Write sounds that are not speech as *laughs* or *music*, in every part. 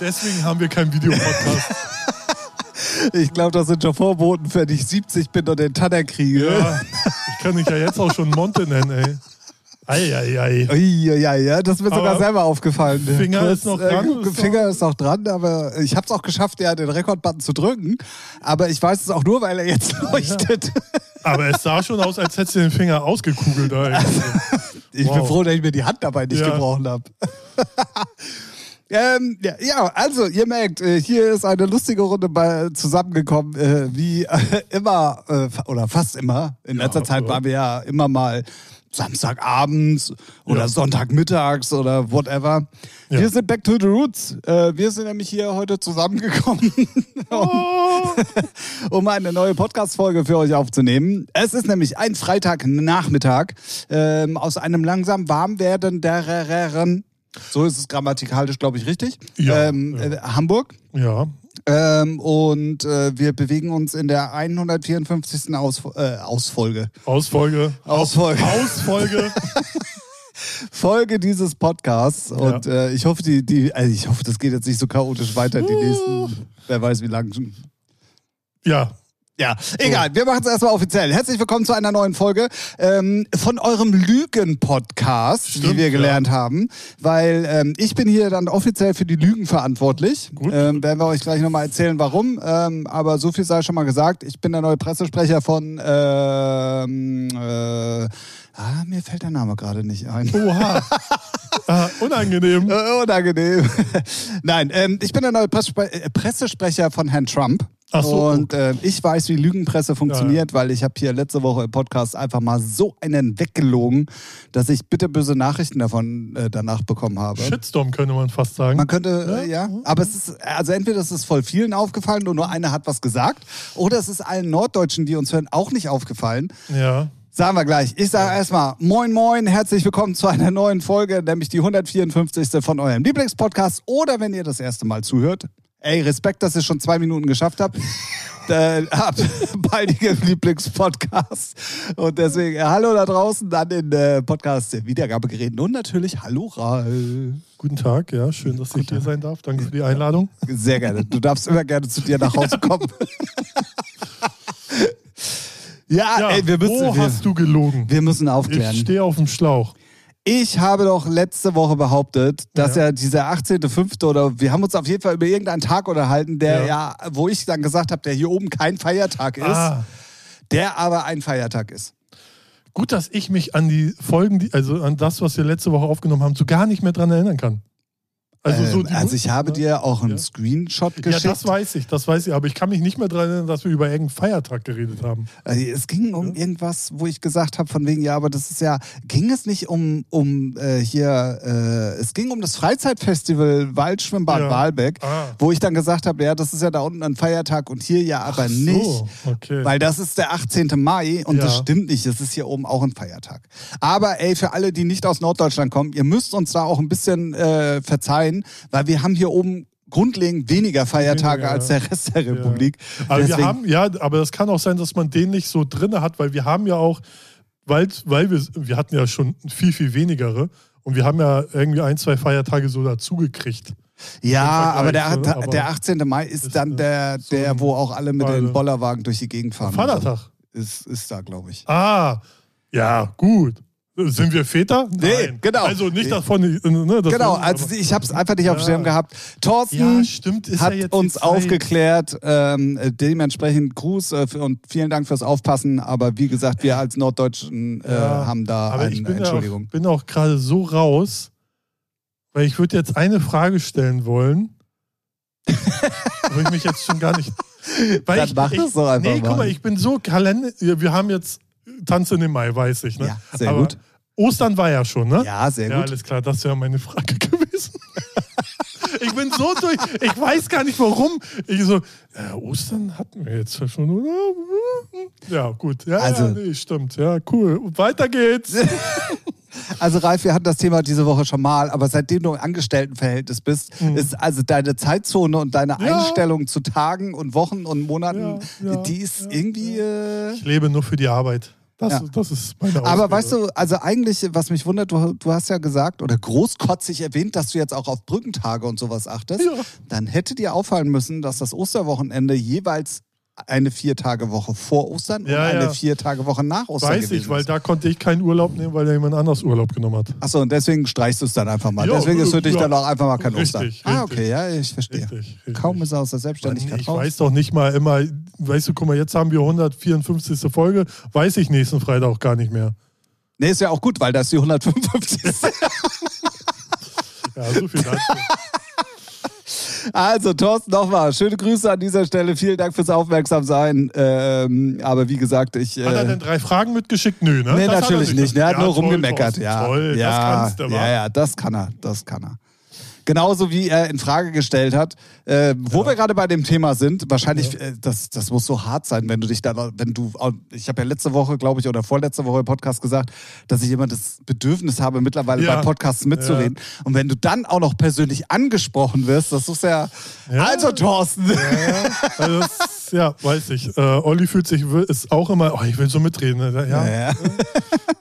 deswegen haben wir keinen Videopodcast. *laughs* Ich glaube, das sind schon Vorboten, wenn ich 70 bin und den Tanner kriege. Ja, ich kann dich ja jetzt auch schon Monte nennen, ey. Eieiei. Ja, ja, ja, das ist mir sogar Aber selber aufgefallen. Finger Kurz, ist noch dran, Äh, Finger ist noch dran, aber ich habe es auch geschafft, ja, den Rekordbutton zu drücken. Aber ich weiß es auch nur, weil er jetzt leuchtet. Aber es sah schon aus, als hättest du den Finger ausgekugelt. Ey. *laughs* Ich bin Wow. froh, dass ich mir die Hand dabei nicht Ja. gebrochen habe. Ähm, ja, ja, also ihr merkt, äh, hier ist eine lustige Runde bei, zusammengekommen, äh, wie äh, immer äh, oder fast immer. In Ja, letzter Zeit ja. waren wir ja immer mal Samstagabends oder Ja. Sonntagmittags oder whatever. Ja. Wir sind back to the roots. Äh, wir sind nämlich hier heute zusammengekommen, *laughs* um, um eine neue Podcast-Folge für euch aufzunehmen. Es ist nämlich ein Freitagnachmittag ähm, aus einem langsam warm werdenderen, so ist es grammatikalisch, glaube ich, richtig, Ja, ähm, ja. Äh, Hamburg. Ja, Ähm, und äh, wir bewegen uns in der 154. Aus, äh, Ausfolge. Ausfolge. Ausfolge. Ausfolge. *laughs* Folge dieses Podcasts. Und äh, ich hoffe, die, die, also ich hoffe, das geht jetzt nicht so chaotisch weiter, die nächsten, wer weiß wie lang. Ja, Ja, egal. Wir machen es erstmal offiziell. Herzlich willkommen zu einer neuen Folge ähm, von eurem Lügen-Podcast, wie wir gelernt haben. Weil ähm, ich bin hier dann offiziell für die Lügen verantwortlich. Gut. Ähm, werden wir euch gleich nochmal erzählen, warum. Ähm, aber so viel sei schon mal gesagt. Ich bin der neue Pressesprecher von... Ähm, äh, ah, mir fällt der Name gerade nicht ein. oha. *laughs* ah, unangenehm. Äh, Unangenehm. *laughs* Nein, ähm, ich bin der neue Pressespre Pressesprecher von Herrn Trump. Ach so. Und äh, ich weiß, wie Lügenpresse funktioniert, weil ich habe hier letzte Woche im Podcast einfach mal so einen weggelogen, dass ich bitterböse Nachrichten davon äh, danach bekommen habe. Shitstorm könnte man fast sagen. Man könnte, äh, ja, aber es ist, also entweder ist es voll vielen aufgefallen und nur einer hat was gesagt, oder es ist allen Norddeutschen, die uns hören, auch nicht aufgefallen. ja. Sagen wir gleich. Ich sage erstmal Moin Moin, herzlich willkommen zu einer neuen Folge, nämlich die 154. von eurem Lieblingspodcast. Oder wenn ihr das erste Mal zuhört, ey, Respekt, dass ihr schon zwei Minuten geschafft habt. *laughs* äh, habt *laughs* baldigen Lieblingspodcast. Und deswegen äh, hallo da draußen an den äh, Podcast der Wiedergabegeräten und natürlich hallo Ralf. Guten Tag, ja, schön, dass ich hier sein darf. Danke für die Einladung. Sehr gerne. Du darfst immer gerne zu dir nach Hause kommen. *laughs* ja, Ja, ey, wir müssen, wo wir, hast du gelogen? wir müssen aufklären. Ich stehe auf dem Schlauch. Ich habe doch letzte Woche behauptet, dass ja, Ja. dieser 18.05. oder wir haben uns auf jeden Fall über irgendeinen Tag unterhalten, der ja, Ja. wo ich dann gesagt habe, der hier oben kein Feiertag ist, Ah, der aber ein Feiertag ist. gut, dass ich mich an die Folgen, also an das, was wir letzte Woche aufgenommen haben, so gar nicht mehr dran erinnern kann. Also, so ähm, also ich habe ne? dir auch einen Ja. Screenshot Ja, geschickt. das weiß ich, das weiß ich, aber ich kann mich nicht mehr daran erinnern, dass wir über irgendeinen Feiertag geredet haben. Also es ging um irgendwas, wo ich gesagt habe, von wegen, ja, aber das ist ja, ging es nicht um, um äh, hier, äh, es ging um das Freizeitfestival Waldschwimmbad Ja. Walbeck, Ah. wo ich dann gesagt habe, ja, das ist ja da unten ein Feiertag und hier ja aber so, nicht. okay. Weil das ist der 18. Mai und Ja. das stimmt nicht. Das ist hier oben auch ein Feiertag. Aber ey, für alle, die nicht aus Norddeutschland kommen, ihr müsst uns da auch ein bisschen äh, verzeihen, weil wir haben hier oben grundlegend weniger Feiertage Weniger, als der Rest der Ja. Republik. Aber Deswegen- wir haben, ja, aber das kann auch sein, dass man den nicht so drin hat, weil wir haben ja auch, weil, weil wir, wir hatten ja schon viel, viel wenigere und wir haben ja irgendwie ein, zwei Feiertage so dazugekriegt. Ja, aber der, ne? Aber der 18. Mai ist, ist, dann äh, der, so der, wo auch alle mit den Beide. Bollerwagen durch die Gegend fahren. Vatertag. Ist, ist da, glaube ich. Ah, ja, gut. Sind wir Väter? Nee, Nein. genau. Also nicht davon. Ne, das Genau, also ich habe es einfach nicht auf dem. Schirm gehabt. Thorsten Ja, stimmt, hat ja uns aufgeklärt. Ähm, äh, dementsprechend Gruß äh, und vielen Dank fürs Aufpassen. Aber wie gesagt, wir als Norddeutschen äh, Ja, haben da aber eine ich bin Entschuldigung. auch, bin auch gerade so raus, weil ich würde jetzt eine Frage stellen wollen. wo ich mich jetzt schon gar nicht. *laughs* Weil Dann ich, mach ich, das doch einfach Nee, guck mal. mal, ich bin so Kalender. Wir haben jetzt Tanz in den Mai, weiß ich. Ne? Ja, sehr Aber gut. Ostern war ja schon, ne? Ja, sehr Ja, gut. alles klar, das wäre meine Frage *laughs* gewesen. ich bin so durch, ich weiß gar nicht warum. Ich so, ja, Ostern hatten wir jetzt ja schon, oder? Ja, gut. Ja, Also- ja, nee, stimmt. Ja, cool. Weiter geht's. *laughs* Also Ralf, wir hatten das Thema diese Woche schon mal, aber seitdem du im Angestelltenverhältnis bist, ist also deine Zeitzone und deine Mhm. Ja. Einstellung zu Tagen und Wochen und Monaten, Ja, ja, die ist ja, irgendwie... Äh, Ich lebe nur für die Arbeit. Das, Ja. das ist meine Aber Ausrede. weißt du, also eigentlich, was mich wundert, du, du hast ja gesagt oder großkotzig erwähnt, dass du jetzt auch auf Brückentage und sowas achtest. Ja. Dann hätte dir auffallen müssen, dass das Osterwochenende jeweils eine Vier-Tage-Woche vor Ostern Ja, und eine ja. Vier-Tage-Woche nach Ostern Weiß ich, weil da konnte ich keinen Urlaub nehmen, weil da jemand anders Urlaub genommen hat. Achso, und deswegen streichst du es dann einfach mal. Ja, deswegen ist für dich dann auch einfach mal kein Richtig, Ostern. Ah, richtig. okay, ja, ich verstehe. Richtig, richtig. Kaum ist er aus der Selbstständigkeit ich raus. weiß doch nicht mal immer, weißt du, guck mal, jetzt haben wir 154. Folge, weiß ich nächsten Freitag auch gar nicht mehr. Nee, ist ja auch gut, weil das die 155 ist. *laughs* Ja, so viel dazu. *laughs* Also, Thorsten, nochmal. Schöne Grüße an dieser Stelle. Vielen Dank fürs Aufmerksamsein. Ähm, aber wie gesagt, ich. Hat er Äh, denn drei Fragen mitgeschickt? Nö, ne? nee, Das natürlich nicht. Er hat Ja, nur toll, rumgemeckert. Thorsten, ja, Toll, ja, das kannst du, ja, ja, das kann er. Das kann er. Genauso wie er in Frage gestellt hat, äh, wo wir gerade bei dem Thema sind, wahrscheinlich, äh, das, das muss so hart sein, wenn du dich dann, wenn du, ich habe ja letzte Woche, glaube ich, oder vorletzte Woche im Podcast gesagt, dass ich immer das Bedürfnis habe, mittlerweile Ja. bei Podcasts mitzureden. Und wenn du dann auch noch persönlich angesprochen wirst, das ist ja, Ja. also Thorsten. Ja, also das, ja, weiß ich. Äh, Olli fühlt sich, ist auch immer, oh, ich will so mitreden. ne? Ja, Ja, ja.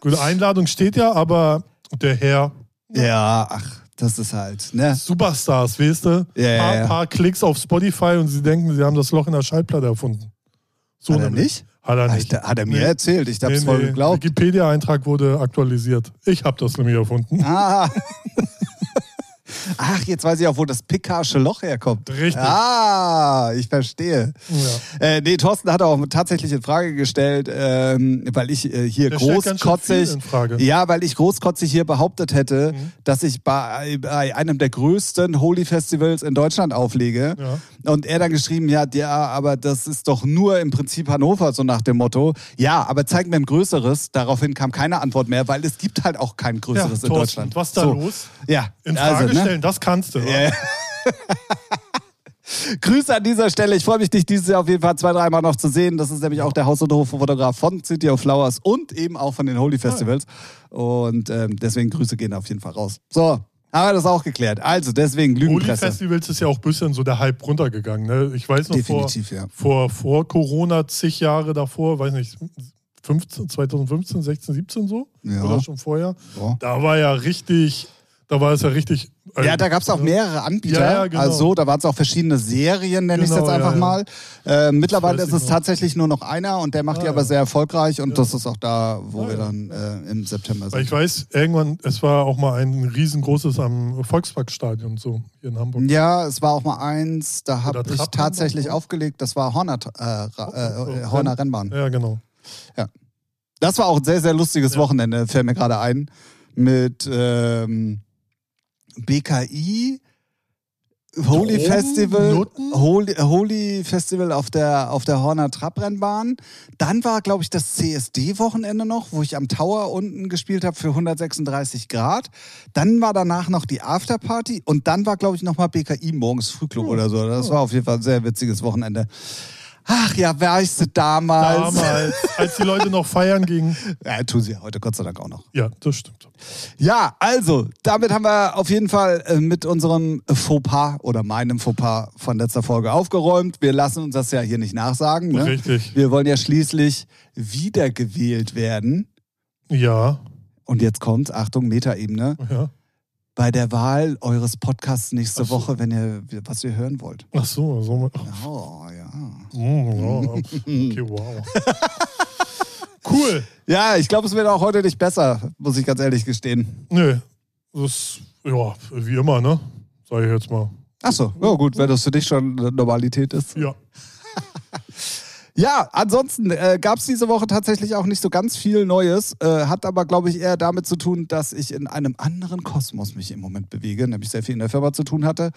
Gute Einladung steht ja, aber der Herr, ja, ach, das ist halt, ne? Superstars, weißt du? Ja, ja, paar, ja. paar Klicks auf Spotify und sie denken, sie haben das Loch in der Schallplatte erfunden. So Hat er nicht? Hat er nicht. ich, hat er mir Nee. erzählt, ich hab's Nee, voll nee. geglaubt. Wikipedia-Eintrag wurde aktualisiert. Ich habe das nämlich erfunden. Ah. *laughs* Ach, jetzt weiß ich auch, wo das Picardische Loch herkommt. Richtig. Ah, ich verstehe. Ja. Äh, nee, Thorsten hat auch tatsächlich in Frage gestellt, ähm, weil ich äh, hier Der großkotzig, ja, weil ich großkotzig hier behauptet hätte, Mhm. dass ich bei, bei einem der größten Holy Festivals in Deutschland auflege. Ja. Und er dann geschrieben, ja, ja, aber das ist doch nur im Prinzip Hannover, so nach dem Motto. Ja, aber zeig mir ein größeres. Daraufhin kam keine Antwort mehr, weil es gibt halt auch kein Ja, größeres in Thorsten, Deutschland. was da so. los? Ja, In Frage also, ne? stellen, das kannst du. Ja. *laughs* Grüße an dieser Stelle. Ich freue mich, dich dieses Jahr auf jeden Fall zwei, dreimal noch zu sehen. Das ist nämlich auch der Haus- und Hoffotograf von City of Flowers und eben auch von den Holy Festivals. Und ähm, deswegen Grüße gehen auf jeden Fall raus. So, haben wir das auch geklärt. Also, deswegen Holy Lügenpresse. Festivals ist ja auch ein bisschen so der Hype runtergegangen. Ne? Ich weiß noch Definitiv, ja. vor, vor, vor Corona, zig Jahre davor, weiß nicht, 15, 2015, 16, 17 so? Ja. Oder schon vorher? Ja. Da war ja richtig, da war es ja richtig. äh, Ja, da gab es auch mehrere Anbieter. Ja, ja, genau. Also da waren es auch verschiedene Serien, nenne ich es Genau, jetzt einfach ja, ja. mal. Äh, mittlerweile ist es noch. tatsächlich nur noch einer und der macht Ah, die aber ja. sehr erfolgreich und Ja. das ist auch da, wo Ah, wir ja. dann äh, im September Weil sind. ich weiß, irgendwann, es war auch mal ein riesengroßes am Volksparkstadion so hier in Hamburg. Ja, es war auch mal eins, da habe ich tatsächlich aufgelegt, das war Horner, äh, äh, äh, Oh, Horner Rennbahn. Ja, genau. Das war auch ein sehr, sehr lustiges Ja. Wochenende, fällt mir gerade ein. Mit ähm, BKI, Holy Drogen, Festival, Nutten? Holy, Holy Festival auf der, auf der Horner Trabrennbahn. Dann war, glaube ich, das CSD-Wochenende noch, wo ich am Tower unten gespielt habe für 136 Grad. Dann war danach noch die Afterparty und dann war, glaube ich, nochmal BKI morgens Frühclub Hm. oder so. Das war auf jeden Fall ein sehr witziges Wochenende. Ach ja, weißt du, damals. Damals, als die Leute noch feiern gingen. Ja, tun sie ja heute Gott sei Dank auch noch. Ja, das stimmt. Ja, also, damit haben wir auf jeden Fall äh, mit unserem Fauxpas oder meinem Fauxpas von letzter Folge aufgeräumt. Wir lassen uns das ja hier nicht nachsagen. Ne? Richtig. Wir wollen ja schließlich wiedergewählt werden. Ja, Und jetzt kommt, Achtung, Metaebene, ja. bei der Wahl eures Podcasts nächste so. Woche, wenn ihr was ihr hören wollt. Ach so, so. Oh, ja. Ja. Okay, wow. *laughs* Cool. Ja, ich glaube, es wird auch heute nicht besser, muss ich ganz ehrlich gestehen. Nö, das ja, wie immer, ne? Sag ich jetzt mal. Achso, ja gut, wenn das für dich schon eine Normalität ist. Ja. *laughs* Ja, ansonsten äh, gab es diese Woche tatsächlich auch nicht so ganz viel Neues, äh, hat aber, glaube ich, eher damit zu tun, dass ich in einem anderen Kosmos mich im Moment bewege, nämlich sehr viel in der Firma zu tun hatte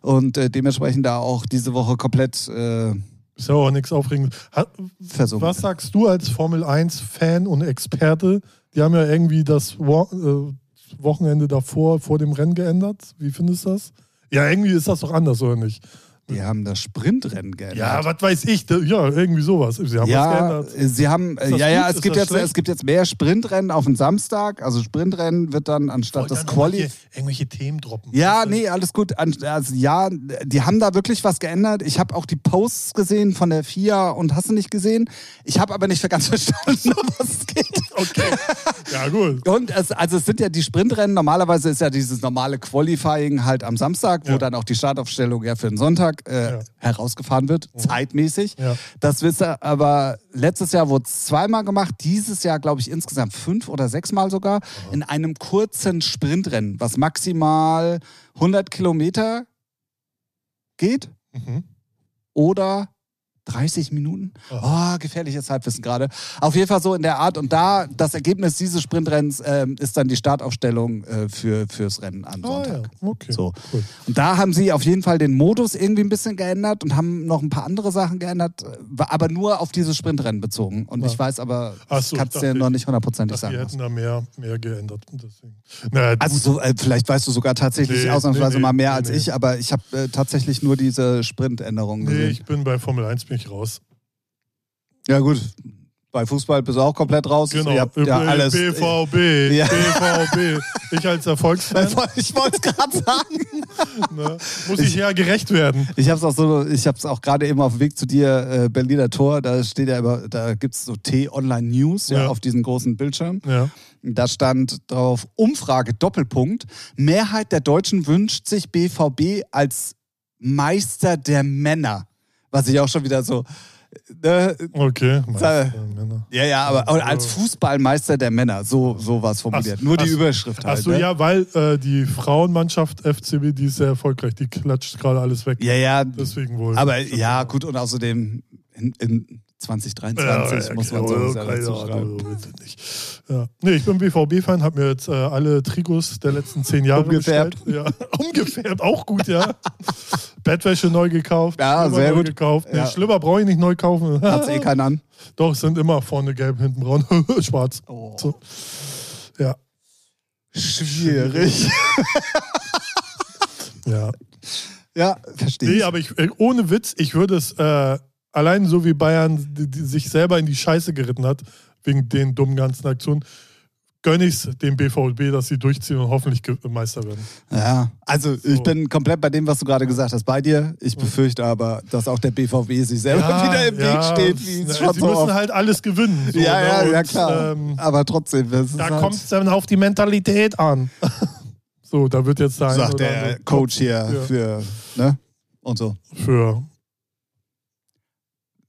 und äh, dementsprechend da auch diese Woche komplett äh, Ist ja auch nichts Aufregendes. Ha-. Was sagst du als Formel 1-Fan und Experte? Die haben ja irgendwie das Wo äh, Wochenende davor, vor dem Rennen geändert. Wie findest du das? Ja, irgendwie ist das doch anders, oder nicht? Die haben das Sprintrennen geändert. Ja, was weiß ich. da- Ja, irgendwie sowas. Sie haben was ja, geändert. sie haben, das ja, ja, gut? es Ist gibt, das jetzt, schlecht? es gibt jetzt mehr Sprintrennen auf den Samstag. Also Sprintrennen wird dann anstatt mal Quali. hier Irgendwelche Themen droppen. Ja, nee, alles gut. Also, ja, die haben da wirklich was geändert. Ich habe auch die Posts gesehen von der FIA und hast du nicht gesehen. Ich habe aber nicht ganz *laughs* verstanden, um was es geht. Okay. Ja, gut. Und es, also es sind ja die Sprintrennen. Normalerweise ist ja dieses normale Qualifying halt am Samstag, wo Ja. dann auch die Startaufstellung ja für den Sonntag äh, Ja. herausgefahren wird, zeitmäßig. Ja. Das wisst ihr, aber letztes Jahr wurde es zweimal gemacht, dieses Jahr glaube ich insgesamt fünf oder sechsmal sogar, in einem kurzen Sprintrennen, was maximal 100 Kilometer geht Mhm. oder 30 Minuten. Oh, gefährliches Halbwissen gerade. Auf jeden Fall so in der Art. Und da, das Ergebnis dieses Sprintrennens ähm, ist dann die Startaufstellung äh, für, fürs Rennen am Ah, ja. Sonntag. Okay. So. Cool. Und da haben sie auf jeden Fall den Modus irgendwie ein bisschen geändert und haben noch ein paar andere Sachen geändert, äh, aber nur auf dieses Sprintrennen bezogen. Und Ja. ich weiß aber, so, kannst du dachte dir noch ich- nicht hundertprozentig die sagen. was. hätten da mehr, mehr geändert. Deswegen. Naja, Also so, äh, vielleicht weißt du sogar tatsächlich Nee, ausnahmsweise nee, mal mehr nee, als nee. ich, aber ich habe äh, tatsächlich nur diese Sprintänderungen nee, gesehen. ich bin bei Formel 1 bin ich raus. Ja gut, bei Fußball bist du auch komplett raus. Genau. Ihr habt ja alles. BVB. Ja. BVB. Ich als Erfolgsfan *laughs* Ich wollte es gerade sagen. *laughs* ne, muss ich ja gerecht werden. Ich habe es auch so, ich habe es auch gerade eben auf dem Weg zu dir, äh, Berliner Tor, da steht ja immer, da gibt es so T-Online News ja, Ja. auf diesem großen Bildschirm. Ja. Da stand drauf Umfrage Doppelpunkt. Mehrheit der Deutschen wünscht sich BVB als Meister der Männer. Was ich auch schon wieder so. Ne, Okay. Meister, Männer. ja, ja, aber aber als Fußballmeister der Männer, so, so war es formuliert. Ach- Nur die ach- Überschrift halt. Achso, ne? ja, weil äh, die Frauenmannschaft FCB, die ist sehr erfolgreich. Die klatscht gerade alles weg. Ja, ja, Deswegen wohl. aber ja, gut, und außerdem in, in 2023 Ja, muss man so ja keine Ahnung, nicht. Ja. Nee, ich bin BVB-Fan, habe mir jetzt äh, alle Trikots der letzten zehn Jahre Umgefärbt. Ja, *laughs* umgefärbt, auch gut, ja. Bettwäsche neu gekauft. Ja, Schlimmer sehr gut. gekauft. Nee, Ja. Schlimmer brauche ich nicht neu kaufen. *laughs* Hat's eh keinen an. Doch, sind immer vorne gelb, hinten braun, *laughs* schwarz. Oh. So. Ja, Schwierig. ja. Ja, verstehe Nee, aber ich, äh, ohne Witz, ich würde es äh, allein so wie Bayern die, die sich selber in die Scheiße geritten hat, wegen den dummen ganzen Aktionen, gönne ich es dem BVB, dass sie durchziehen und hoffentlich Meister werden. Ja, also ich So. bin komplett bei dem, was du gerade gesagt hast, bei dir. Ich befürchte aber, dass auch der BVB sich selber wieder im Weg steht, wie na, Sie so müssen halt alles gewinnen. So, ja, ja, ne? ja, Und, klar. Ähm, aber trotzdem, da halt, kommt es dann auf die Mentalität an. *laughs* so, da wird jetzt eine sagt der Coach hier Ja. für, ne? Und so. Für,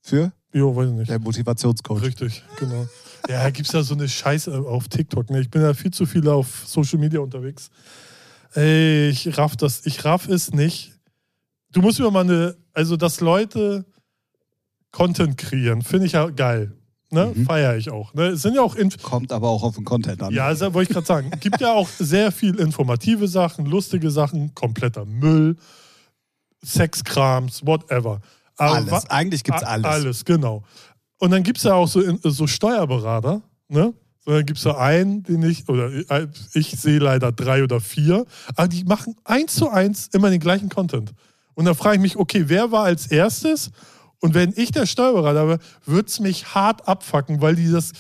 Für? jo, weiß ich nicht. Der Motivationscoach. Richtig, genau. Ja, gibt es ja so eine Scheiße auf TikTok. Ne? Ich bin ja viel zu viel auf Social Media unterwegs. Ey, ich raff das, ich raff es nicht. Du musst mir mal eine, also dass Leute Content kreieren, finde ich ja geil. Ne? Mhm. Feiere ich auch. Ne? Es sind ja auch Inf Kommt aber auch auf den Content an. ja, das wollte ich gerade sagen. Es gibt ja auch sehr viel informative Sachen, lustige Sachen, kompletter Müll, Sexkrams, whatever. Aber alles. Eigentlich gibt's A- alles. Alles, genau. Und dann gibt es ja auch so, so Steuerberater, ne? So, dann gibt es da einen, den ich, oder äh, ich sehe leider drei oder vier, aber die machen eins zu eins immer den gleichen Content. Und da frage ich mich, okay, wer war als erstes? Und wenn ich der Steuerberater wäre, würde es mich hart abfacken, weil die das,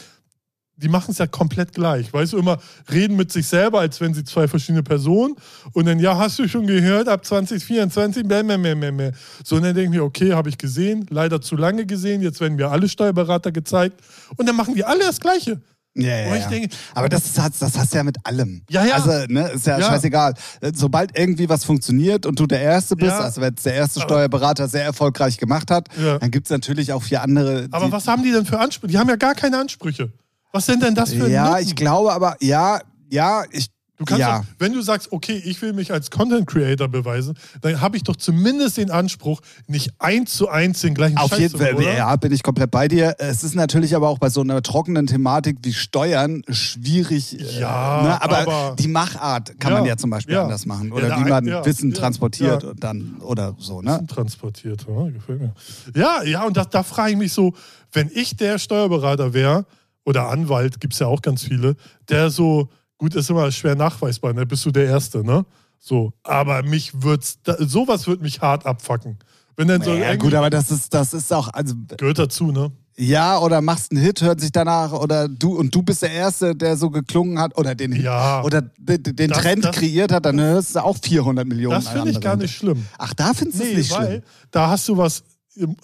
die machen es ja komplett gleich. Weißt du, immer reden mit sich selber, als wenn sie zwei verschiedene Personen. Und dann, ja, hast du schon gehört, ab 2024, bäh, bäh, bäh, bäh, bäh. So, und dann denke ich mir, okay, habe ich gesehen, leider zu lange gesehen, jetzt werden mir alle Steuerberater gezeigt. Und dann machen die alle das Gleiche. Ja, ja, ja. denke- aber das, ist, das hast du ja mit allem. Ja, ja. Also, ne, ist ja, Ja. scheißegal. Sobald irgendwie was funktioniert und du der Erste bist, Ja. also wenn es der erste Steuerberater sehr erfolgreich gemacht hat, dann gibt es natürlich auch vier andere. Aber was haben die denn für Ansprüche? Die haben ja gar keine Ansprüche. Was sind denn das für Ja, Nutzen? ich glaube aber, ja, ja, ich. Du kannst ja. doch, wenn du sagst, okay, ich will mich als Content Creator beweisen, dann habe ich doch zumindest den Anspruch, nicht eins zu eins den gleichen Auf Scheiß jeden zu Fall, oder? ja, bin ich komplett bei dir. Es ist natürlich aber auch bei so einer trockenen Thematik wie Steuern schwierig. äh, Ja, ne? aber, aber- die Machart kann Ja, man ja zum Beispiel ja. anders machen. Ja, Oder der wie ein- man ja, Wissen ja, transportiert ja. und dann oder so, ne? transportiert. Ja, gefällt mir. Ja, ja, und da, da frage ich mich so, wenn ich der Steuerberater wäre, oder Anwalt, gibt es ja auch ganz viele, der so, gut, ist immer schwer nachweisbar, ne? bist du der Erste, ne? So, aber mich wird's, da, sowas wird mich hart abfacken. Wenn dann so Ja, gut, aber das ist, das ist auch, also gehört dazu, ne? ja, oder machst einen Hit, hört sich danach, oder du und du bist der Erste, der so geklungen hat, oder den Hit, Ja. oder den, den Das- Trend das- kreiert hat, dann hörst du auch 400 Millionen. Das finde ich gar nicht schlimm. Ach, da findest du es Nee, nicht weil schlimm. da hast du was,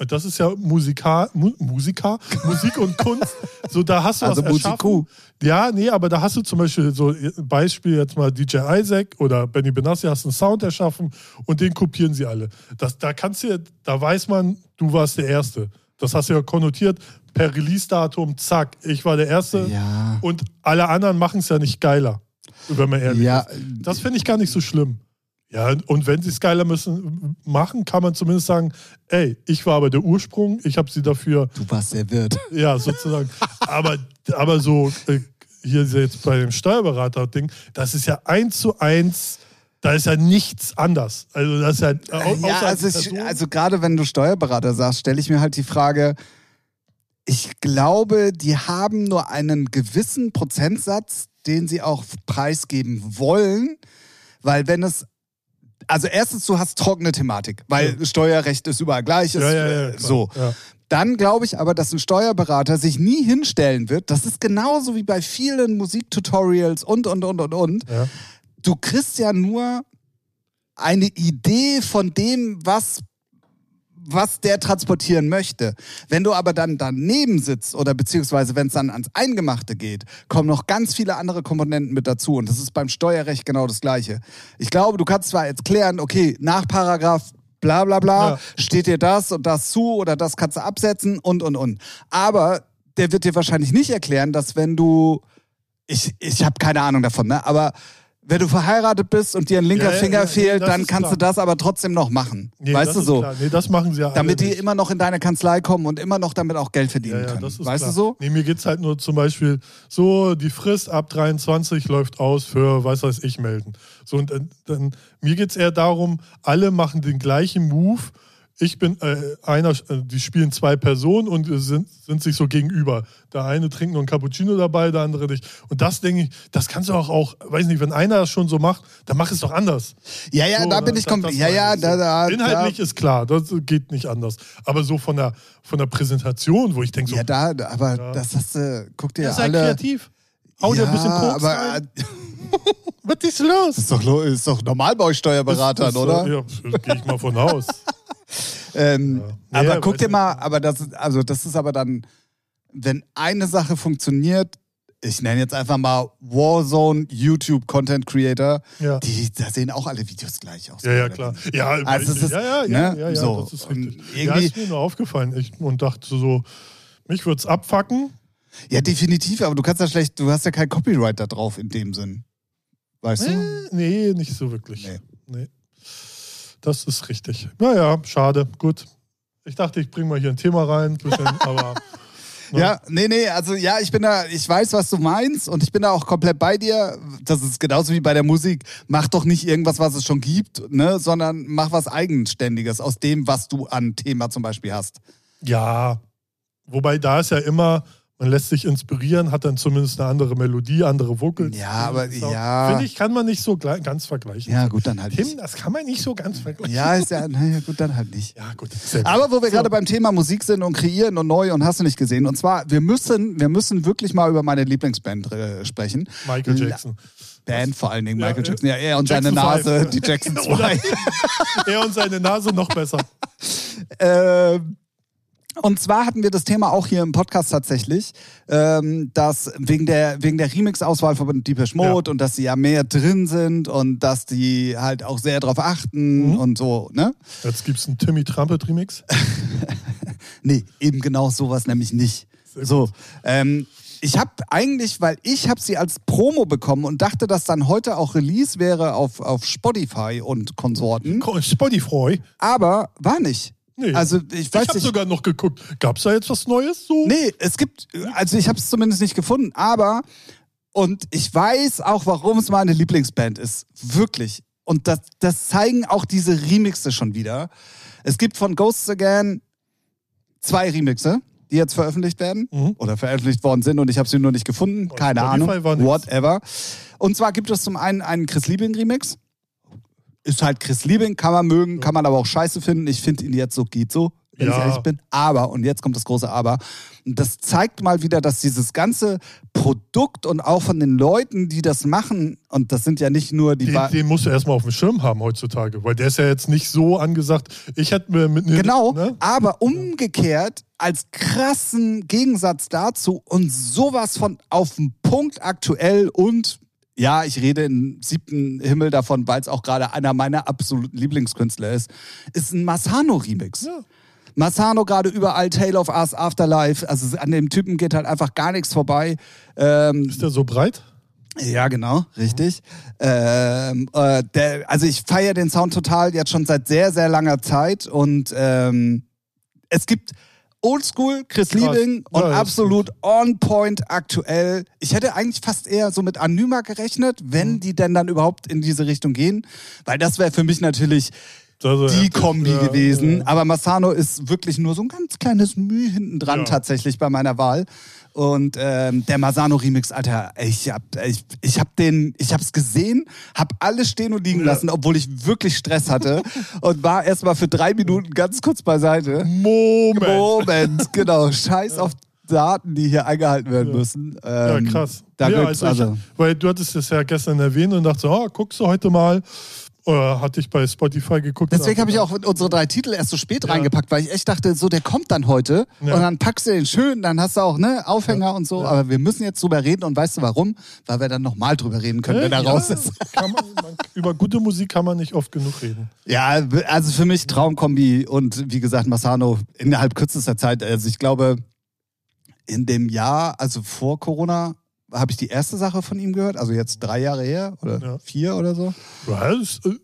das ist ja Musika, Mu, Musika, *laughs* Musik und Kunst. So, da hast du Also was erschaffen. Musiku. Ja, nee, aber da hast du zum Beispiel so Beispiel jetzt mal DJ Isaac oder Benny Benassi hast einen Sound erschaffen und den kopieren sie alle. Das, da kannst du, da weiß man, du warst der Erste. Das hast du ja konnotiert per Release-Datum, zack, ich war der Erste Ja. und alle anderen machen es ja nicht geiler, wenn man ehrlich Ja. ist. Das finde ich gar nicht so schlimm. Ja, und wenn sie es geiler müssen machen, kann man zumindest sagen, ey, ich war aber der Ursprung, ich habe sie dafür, Du warst der Wirt. ja, sozusagen. aber, aber so, äh, hier jetzt bei dem Steuerberater-Ding, das ist ja eins zu eins, da ist ja nichts anders. Also das ist ja, Ja, also, als ich, also gerade wenn du Steuerberater sagst, stelle ich mir halt die Frage, ich glaube, die haben nur einen gewissen Prozentsatz, den sie auch preisgeben wollen, weil wenn es also erstens, du hast trockene Thematik, weil Ja. Steuerrecht ist überall gleich. Ist, ja, ja, ja, äh, so. Ja. Dann glaube ich aber, dass ein Steuerberater sich nie hinstellen wird. Das ist genauso wie bei vielen Musiktutorials und, und, und, und, und. Ja. Du kriegst ja nur eine Idee von dem, was, was der transportieren möchte. Wenn du aber dann daneben sitzt oder beziehungsweise wenn es dann ans Eingemachte geht, kommen noch ganz viele andere Komponenten mit dazu. Und das ist beim Steuerrecht genau das Gleiche. Ich glaube, du kannst zwar jetzt klären, okay, nach Paragraph bla bla bla, Ja. steht dir das und das zu oder das kannst du absetzen und und und. Aber der wird dir wahrscheinlich nicht erklären, dass wenn du, ich, ich habe keine Ahnung davon, ne? aber wenn du verheiratet bist und dir ein linker Ja, ja, Finger ja, fehlt, dann kannst klar. du das aber trotzdem noch machen. Nee, weißt du so? Klar. Nee, das machen sie ja Damit die nicht. immer noch in deine Kanzlei kommen und immer noch damit auch Geld verdienen können. weißt klar. du so? Nee, mir geht es halt nur zum Beispiel so, die Frist ab 23 läuft aus für, weiß weiß ich, melden. So, und dann, dann mir geht es eher darum, alle machen den gleichen Move. Ich bin äh, einer, äh, die spielen zwei Personen und äh, sind, sind sich so gegenüber. Der eine trinkt nur ein Cappuccino dabei, der andere nicht. Und das denke ich, das kannst du auch, auch, weiß nicht, wenn einer das schon so macht, dann mach es doch anders. Ja, ja, So, da bin ich komplett. Ja, ja, da, da, Inhaltlich da, ist klar, das geht nicht anders. Aber so von der, von der Präsentation, wo ich denke, so, ja, da, aber Ja. das hast du, guck dir ja, sei alle. kreativ. Hau dir ja, ein bisschen Koks aber rein. *laughs* Was ist los? ist doch, ist doch normal bei euch Steuerberatern, oder? Ja, gehe ich mal von aus. Ähm, Ja. aber Nee, guck dir mal, aber das, ist- also das ist aber dann, wenn eine Sache funktioniert, ich nenne jetzt einfach mal Warzone YouTube Content Creator, Ja. die, da sehen auch alle Videos gleich aus. Ja, ja, klar. Ja, Also es ist- ja, ja, ja, ne, ja, ja, so. das ist Und richtig. Ja, irgendwie- ist mir nur aufgefallen. Ich, und dachte so, mich würde es abfacken. Ja, definitiv, aber du kannst ja schlecht, du hast ja kein Copyright da drauf in dem Sinn. Weißt du? Äh, nee, nicht so wirklich. Nee. Nee. Das ist richtig. Naja, schade. Gut. Ich dachte, ich bringe mal hier ein Thema rein, bisschen, *laughs* aber ne? Ja, nee, nee, also ja, ich bin da, ich weiß, was du meinst und ich bin da auch komplett bei dir. Das ist genauso wie bei der Musik. Mach doch nicht irgendwas, was es schon gibt, ne, sondern mach was Eigenständiges aus dem, was du an Thema zum Beispiel hast. ja. Wobei da ist ja immer, man lässt sich inspirieren, hat dann zumindest eine andere Melodie, andere Vocals. Ja, aber ja. Finde ich, kann man nicht so ganz vergleichen. Ja, gut, dann halt Tim, nicht. das kann man nicht so ganz vergleichen. Ja, ist ja, naja, gut, dann halt nicht. Ja, gut. Aber wo wir So. gerade beim Thema Musik sind und kreieren und neu und hast du nicht gesehen. Und zwar, wir müssen, wir müssen wirklich mal über meine Lieblingsband äh, sprechen. Michael Jackson. Band vor allen Dingen, Ja, Michael äh, Jackson. Ja, er und Jackson seine Nase, Five. die Jackson *laughs* Oder- 2. *laughs* er und seine Nase noch besser. *laughs* Ähm, und zwar hatten wir das Thema auch hier im Podcast tatsächlich, ähm, dass wegen der, wegen der Remix-Auswahl von Deepesh Mode und dass sie ja mehr drin sind und dass die halt auch sehr drauf achten Mhm. und so, ne? Jetzt gibt es einen Timmy Trumpet Remix. *laughs* Nee, eben genau sowas nämlich nicht. So, ähm, ich habe eigentlich, weil ich habe sie als Promo bekommen und dachte, dass dann heute auch Release wäre auf, auf Spotify und Konsorten, Spotify. aber war nicht. Nee. Also ich weiß ich habe sogar noch geguckt. Gab es da jetzt was Neues? So? Nee, es gibt, also ich habe es zumindest nicht gefunden, aber und ich weiß auch, warum es meine Lieblingsband ist. Wirklich. Und das, das zeigen auch diese Remixe schon wieder. Es gibt von Ghosts Again zwei Remixe, die jetzt veröffentlicht werden Mhm. oder veröffentlicht worden sind und ich habe sie nur nicht gefunden. Auf Keine Spotify Ahnung. Whatever. Und zwar gibt es zum einen einen Chris Liebing Remix. Ist halt Chris Liebing, kann man mögen, kann man aber auch scheiße finden. Ich finde ihn jetzt so, geht so, wenn ich Ja. ehrlich bin. Aber, und jetzt kommt das große Aber, und das zeigt mal wieder, dass dieses ganze Produkt und auch von den Leuten, die das machen, und das sind ja nicht nur die... Den, Ba- den musst du erstmal auf dem Schirm haben heutzutage, weil der ist ja jetzt nicht so angesagt. Ich hätte mir mit Genau, Ne? aber umgekehrt als krassen Gegensatz dazu und sowas von auf den Punkt aktuell und ja, ich rede im siebten Himmel davon, weil es auch gerade einer meiner absoluten Lieblingskünstler ist, ist ein Masano-Remix. Ja. Masano gerade überall, Tale of Us, Afterlife, also an dem Typen geht halt einfach gar nichts vorbei. Ähm, Ist der so breit? ja, genau, richtig. Ähm, äh, der, also ich feiere den Sound total jetzt schon seit sehr, sehr langer Zeit und ähm, es gibt Oldschool, Chris. Liebing und Ja, absolut on point aktuell. Ich hätte eigentlich fast eher so mit Annyma gerechnet, wenn Mhm. die denn dann überhaupt in diese Richtung gehen, weil das wäre für mich natürlich Also, die ja, Kombi ja, gewesen. ja. Aber Massano ist wirklich nur so ein ganz kleines Mühe hinten dran Ja. tatsächlich bei meiner Wahl. Und ähm, der Masano Remix, Alter, ich hab, ich, ich hab den, ich hab's gesehen, hab alles stehen und liegen Ja. lassen, obwohl ich wirklich Stress hatte *laughs* und war erstmal für drei Minuten ganz kurz beiseite. Moment. Moment, genau. *laughs* Scheiß auf Daten, die hier eingehalten werden Ja. müssen. Ja, Ähm, krass. Da ja, also, also. ich, weil du hattest es ja gestern erwähnt und dachte oh, guckst du heute mal? Oder hatte ich bei Spotify geguckt. Deswegen habe ich auch unsere drei Titel erst so spät Ja. reingepackt, weil ich echt dachte, so, der kommt dann heute Ja. und dann packst du den schön, dann hast du auch ne, Aufhänger Ja. und so. Aber wir müssen jetzt drüber reden und weißt du warum? Weil wir dann nochmal drüber reden können, wenn er ja, raus ist. Man, man, über gute Musik kann man nicht oft genug reden. Ja, also für mich Traumkombi und wie gesagt, Massano innerhalb kürzester Zeit. Also ich glaube, in dem Jahr, also vor Corona, habe ich die erste Sache von ihm gehört. Also jetzt drei Jahre her oder Ja. vier oder so. Das, äh,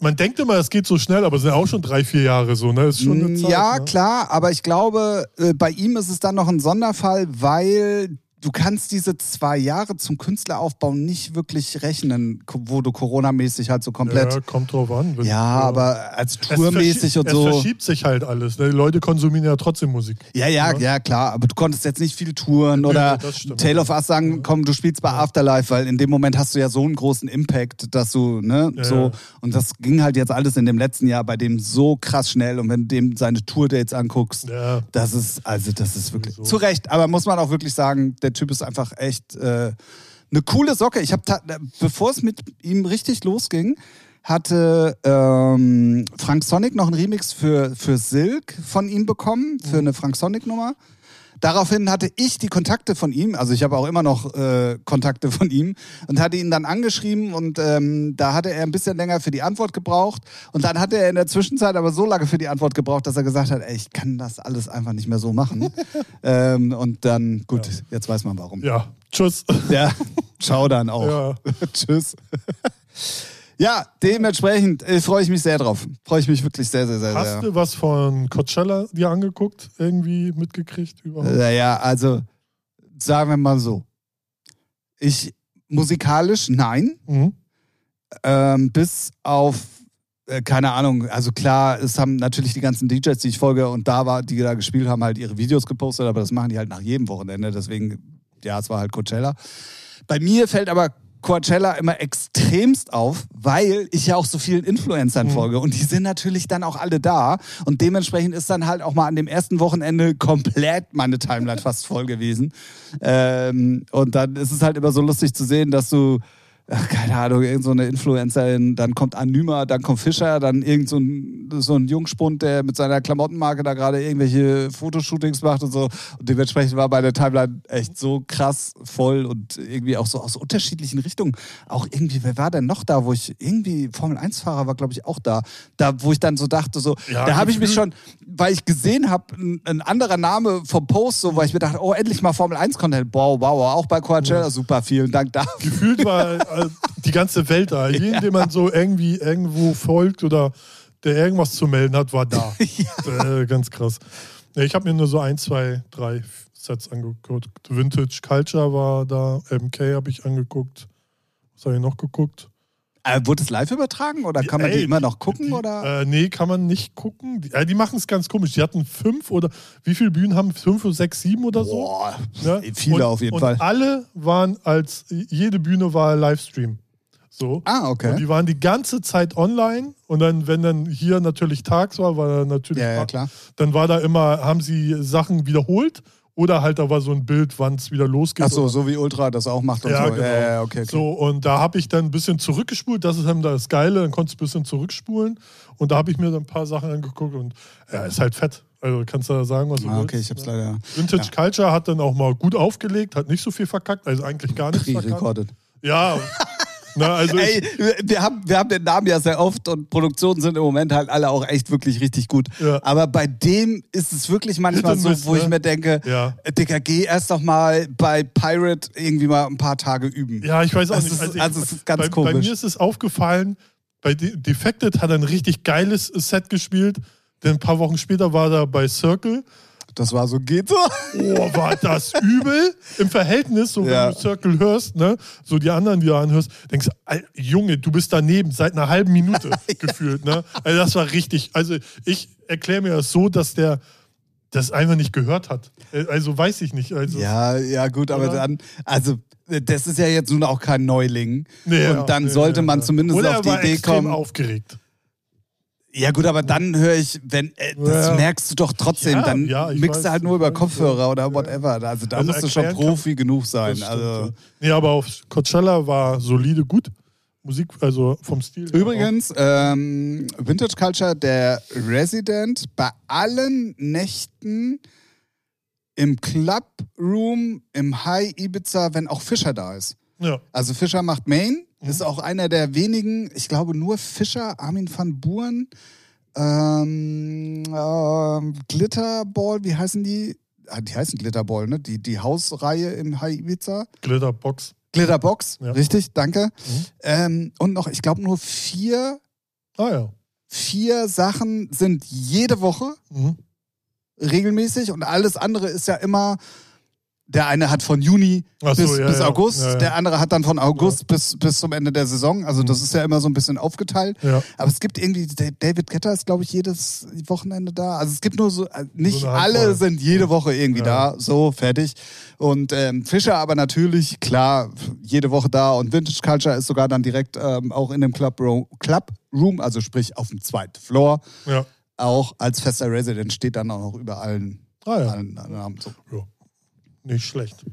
man denkt immer, es geht so schnell, aber es sind auch schon drei, vier Jahre so. Ne? Ist schon eine Zeit, ja, ne? klar, aber ich glaube, äh, bei ihm ist es dann noch ein Sonderfall, weil du kannst diese zwei Jahre zum Künstleraufbau nicht wirklich rechnen, wo du Corona-mäßig halt so komplett. Ja, kommt drauf an. Ja, aber als Es Tourmäßig und Es so. verschiebt sich halt alles. Ne? Die Leute konsumieren ja trotzdem Musik. Ja, ja, Ja. ja, klar. Aber du konntest jetzt nicht viel touren oder das stimmt. Tale of Us sagen, komm, du spielst bei Afterlife, weil in dem Moment hast du ja so einen großen Impact, dass du, ne, Ja, so. ja. Und das ging halt jetzt alles in dem letzten Jahr bei dem so krass schnell. Und wenn du dem seine Tour-Dates anguckst, Ja. das ist, also das ist wirklich, Sowieso. zu Recht. Aber muss man auch wirklich sagen, der Typ ist einfach echt äh, eine coole Socke. Ich habe, bevor es mit ihm richtig losging, hatte ähm, Frank Sonic noch einen Remix für, für Silk von ihm bekommen, für eine Frank Sonic Nummer. Daraufhin hatte ich die Kontakte von ihm, also ich habe auch immer noch äh, Kontakte von ihm und hatte ihn dann angeschrieben und ähm, da hatte er ein bisschen länger für die Antwort gebraucht und dann hatte er in der Zwischenzeit aber so lange für die Antwort gebraucht, dass er gesagt hat, ey, ich kann das alles einfach nicht mehr so machen. *laughs* ähm, und dann, gut, jetzt weiß man warum. Ja, tschüss. Ja, ciao dann auch. Ja. *laughs* Tschüss. *laughs* ja, dementsprechend äh, freue ich mich sehr drauf. Freue ich mich wirklich sehr, sehr, sehr, Hast sehr. du was von Coachella dir angeguckt? Irgendwie mitgekriegt überhaupt? Naja, also sagen wir mal so. Ich musikalisch nein, Mhm. ähm, bis auf äh, keine Ahnung, also klar, es haben natürlich die ganzen DJs, die ich folge und da war, die da gespielt haben, halt ihre Videos gepostet, aber das machen die halt nach jedem Wochenende, deswegen, ja, es war halt Coachella. Bei mir fällt aber Coachella immer extremst auf, weil ich ja auch so vielen Influencern folge. Und die sind natürlich dann auch alle da. Und dementsprechend ist dann halt auch mal an dem ersten Wochenende komplett meine Timeline fast voll gewesen. Ähm, und dann ist es halt immer so lustig zu sehen, dass du *laughs* keine Ahnung, irgend so eine Influencerin, dann kommt Annyma, dann kommt Fischer, dann irgend so ein, so ein Jungspund, der mit seiner Klamottenmarke da gerade irgendwelche Fotoshootings macht und so. Und dementsprechend war meine Timeline echt so krass voll und irgendwie auch so aus unterschiedlichen Richtungen. Auch irgendwie, wer war denn noch da, wo ich irgendwie, Formel-1-Fahrer war, glaube ich, auch da. Da, wo ich dann so dachte, so, Ja, da habe ich mich schon, weil ich gesehen habe, ein, ein anderer Name vom Post, so, weil ich mir dachte, oh, endlich mal Formel-1-Content. Wow, wow, auch bei Coachella, super, vielen Dank dafür. Gefühlt war *laughs* äh, die ganze Welt da. Jeden, den man so irgendwie irgendwo folgt oder der irgendwas zu melden hat, war da. *laughs* äh, ganz krass. Ja, ich habe mir nur so ein, zwei, drei Sets angeguckt. Vintage Culture war da, MK habe ich angeguckt. Was habe ich noch geguckt? Äh, wurde es live übertragen oder kann man die Ey, immer noch gucken? die, oder? Äh, nee, kann man nicht gucken. Die, äh, die machen es ganz komisch. Die hatten fünf oder wie viele Bühnen haben? Fünf, sechs, sieben oder so? Boah, Ne? viele und, auf jeden und Fall. alle waren als, jede Bühne war Livestream. So. Ah, Und okay. die waren die ganze Zeit online und dann, wenn dann hier natürlich tags war, war natürlich, Ja, ja, klar. dann war da immer, haben sie Sachen wiederholt oder halt da war so ein Bild, wann es wieder losgeht. Ach so, so wie Ultra das auch macht und Ja, so. genau. Ja, ja, okay, okay. So, und da habe ich dann ein bisschen zurückgespult. Das ist dann das Geile. Dann konntest du ein bisschen zurückspulen. Und da habe ich mir dann ein paar Sachen angeguckt. Und ja, ist halt fett. Also kannst du da sagen, was du Ah, willst. okay, ich hab's ne? leider Vintage Culture hat dann auch mal gut aufgelegt, hat nicht so viel verkackt, also eigentlich gar nichts *laughs* verkackt. Ja, *laughs* na, also Ey, wir haben, wir haben den Namen ja sehr oft und Produktionen sind im Moment halt alle auch echt wirklich richtig gut. Ja. Aber bei dem ist es wirklich manchmal so, wo ich ne? mir denke, Ja. Dicker, geh erst doch mal bei Pirate irgendwie mal ein paar Tage üben. ja, ich weiß auch Das nicht. ist- ich, also es ist ganz bei, komisch. Bei mir ist es aufgefallen, bei De Defected hat er ein richtig geiles Set gespielt. Denn ein paar Wochen später war er bei Circle. Das war so, geht so. Oh, war das übel im Verhältnis, so wenn Ja. du Circle hörst, ne? So die anderen, die du anhörst, denkst du, "Al- Junge, du bist daneben seit einer halben Minute *laughs* gefühlt, ne? Also das war richtig. Also ich erkläre mir das so, dass der das einfach nicht gehört hat. Also weiß ich nicht. Also, Ja, ja, gut, aber Oder? dann, also, das ist ja jetzt nun auch kein Neuling. Nee, und ja, dann nee, sollte nee, man ja. zumindest auf die Idee kommen. aufgeregt. Ja, gut, aber dann höre ich, wenn, äh, das merkst du doch trotzdem, dann ja, mixt du halt nur über Kopfhörer oder whatever. Also da Also musst du schon erklären kann- Profi genug sein. Also. ja. Nee, aber auf Coachella war solide gut. Musik, also vom Stil. Übrigens, ähm, Vintage Culture, der Resident bei allen Nächten im Club Room, im High Ibiza, wenn auch Fischer da ist. Ja. Also Fischer macht Main, Mhm. ist auch einer der wenigen, ich glaube nur Fischer, Armin van Buren, ähm, ähm, Glitterball, wie heißen die? Ah, die heißen Glitterball, ne? Die, die Hausreihe im High Ibiza. Glitterbox. Glitterbox, Ja. richtig, danke. Mhm. Ähm, und noch, ich glaube, nur vier, Ah ja. vier Sachen sind jede Woche Mhm. regelmäßig und alles andere ist ja immer. Der eine hat von Juni so, bis, ja, bis ja. August, Ja, der andere hat dann von August bis, bis zum Ende der Saison. Also das Mhm. ist ja immer so ein bisschen aufgeteilt. Aber es gibt irgendwie, David Getter ist, glaube ich, jedes Wochenende da. Also es gibt nur so, äh, nicht So alle sind jede Woche irgendwie da. So, fertig. Und ähm, Fischer aber natürlich, klar, jede Woche da. Und Vintage Culture ist sogar dann direkt ähm, auch in dem Club, Ro Club Room, also sprich auf dem zweiten Floor, ja. auch als fester Resident steht dann auch noch über allen, Ah ja. allen Namen. So. Nicht schlecht.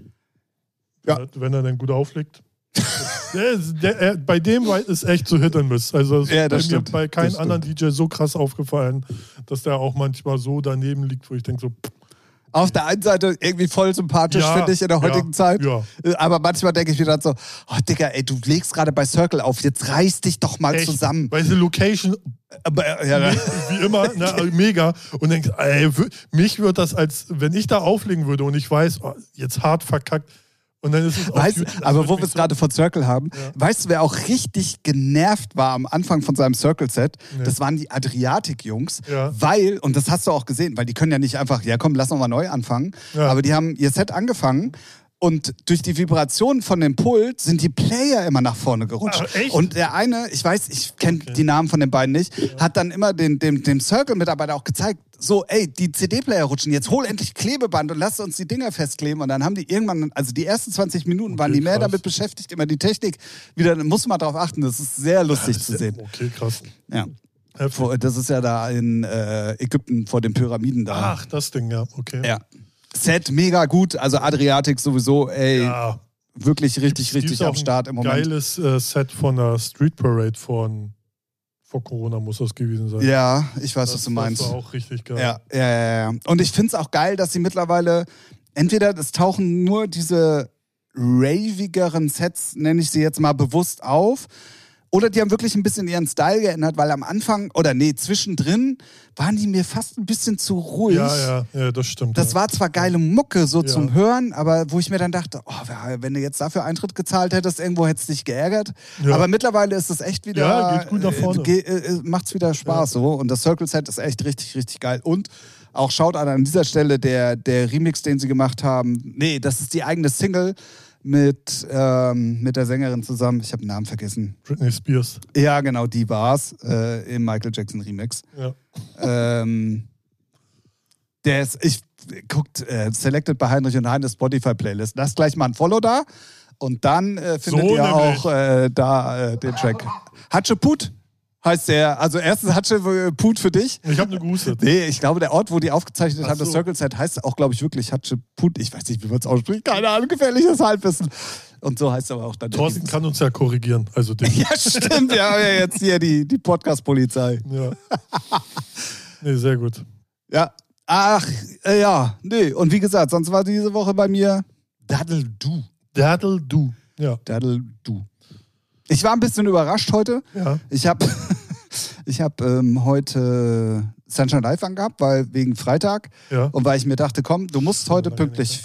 Ja. Wenn er dann gut auflegt. *laughs* der ist, der, er, bei dem ist echt so Hit and Miss. Also es Ja, ist bei das mir stimmt. bei keinem Das anderen DJ so krass aufgefallen, dass der auch manchmal so daneben liegt, wo ich denke so, pff, Auf der einen Seite irgendwie voll sympathisch, Ja, finde ich, in der heutigen ja, Zeit. ja. Aber manchmal denke ich mir dann so, oh Digga, ey, du legst gerade bei Circle auf, jetzt reiß dich doch mal echt, zusammen. Weil die Location Aber, ja, wie immer, ne, *laughs* mega. Und denkst, ey, mich wird das als, wenn ich da auflegen würde und ich weiß, oh, jetzt hart verkackt. Und dann ist es Weißt, YouTube- aber wo wir es gerade von Circle haben, Ja. weißt du, wer auch richtig genervt war am Anfang von seinem Circle-Set? Nee. Das waren die Adriatic-Jungs. Ja. Weil, und das hast du auch gesehen, weil die können ja nicht einfach, ja komm, lass noch mal neu anfangen. Ja. Aber die haben ihr Set angefangen. Und durch die Vibration von dem Pult sind die Player immer nach vorne gerutscht. Ach, echt? Und der eine, ich weiß, ich kenne Okay. die Namen von den beiden nicht, hat dann immer den, dem, dem Circle-Mitarbeiter auch gezeigt, so, ey, die CD-Player rutschen, jetzt hol endlich Klebeband und lass uns die Dinger festkleben. Und dann haben die irgendwann, also die ersten 20 Minuten waren Okay, die mehr krass. damit beschäftigt, immer die Technik wieder, muss man darauf achten, das ist sehr lustig zu sehen. Okay, krass. Ja. Heftig. Das ist ja da in äh, Ägypten vor den Pyramiden da. Ach, das Ding, ja, okay. Ja. Set mega gut, also Adriatic sowieso, ey, Ja, wirklich richtig, richtig am Start im Moment. Geiles äh, Set von der Street Parade von vor Corona muss das gewesen sein. Ja, ich weiß, das, was du meinst. Das war auch richtig geil. Ja, ja, ja, ja. Und ich finde es auch geil, dass sie mittlerweile entweder es tauchen nur diese ravigeren Sets, nenne ich sie jetzt mal bewusst auf, oder die haben wirklich ein bisschen ihren Style geändert, weil am Anfang, oder nee, zwischendrin waren die mir fast ein bisschen zu ruhig. Ja, ja, ja, das stimmt. Das ja. war zwar geile Mucke so Ja. zum Hören, aber wo ich mir dann dachte, oh, wenn du jetzt dafür Eintritt gezahlt hättest, irgendwo hättest du dich geärgert. Ja. Aber mittlerweile ist es echt wieder, Ja, geht gut nach vorne. Äh, ge- äh, macht's wieder Spaß so und das Circle Set ist echt richtig, richtig geil. Und auch schaut an an dieser Stelle der, der Remix, den sie gemacht haben. Nee, das ist die eigene Single mit, ähm, mit der Sängerin zusammen. Ich habe den Namen vergessen. Britney Spears. Ja, genau, die war's äh, im Michael Jackson Remix. Ja. Ähm, der ist, ich guckt, äh, Selected bei Heinrich und Heine Spotify Playlist. Lass gleich mal ein Follow da. Und dann äh, findet So ihr nämlich. auch äh, da äh, den Track. Hatsche Put heißt der. Also erstens Hatsche äh, Put für dich. Ich habe eine gehustet. Nee, ich glaube, der Ort, wo die aufgezeichnet Ach haben, das so. Circle Set, heißt auch, glaube ich, wirklich Hatsche Put. Ich weiß nicht, wie man es ausspricht. Keine Ahnung, gefährliches Halbwissen. Und so heißt aber auch dann. Thorsten kann uns ja korrigieren. Also *laughs* den. Ja, stimmt. Wir haben ja jetzt hier die, die Podcast-Polizei. Ja. Nee, sehr gut. Ja. Ach, äh, ja. Nee. Und wie gesagt, sonst war diese Woche bei mir Daddel Du. Daddle du. Ja. Daddel Du. Ich war ein bisschen überrascht heute. Ja. Ich habe *laughs* ich hab, ähm, heute Sunshine Live angehabt, weil wegen Freitag. Ja. Und weil ich mir dachte, komm, du musst heute pünktlich.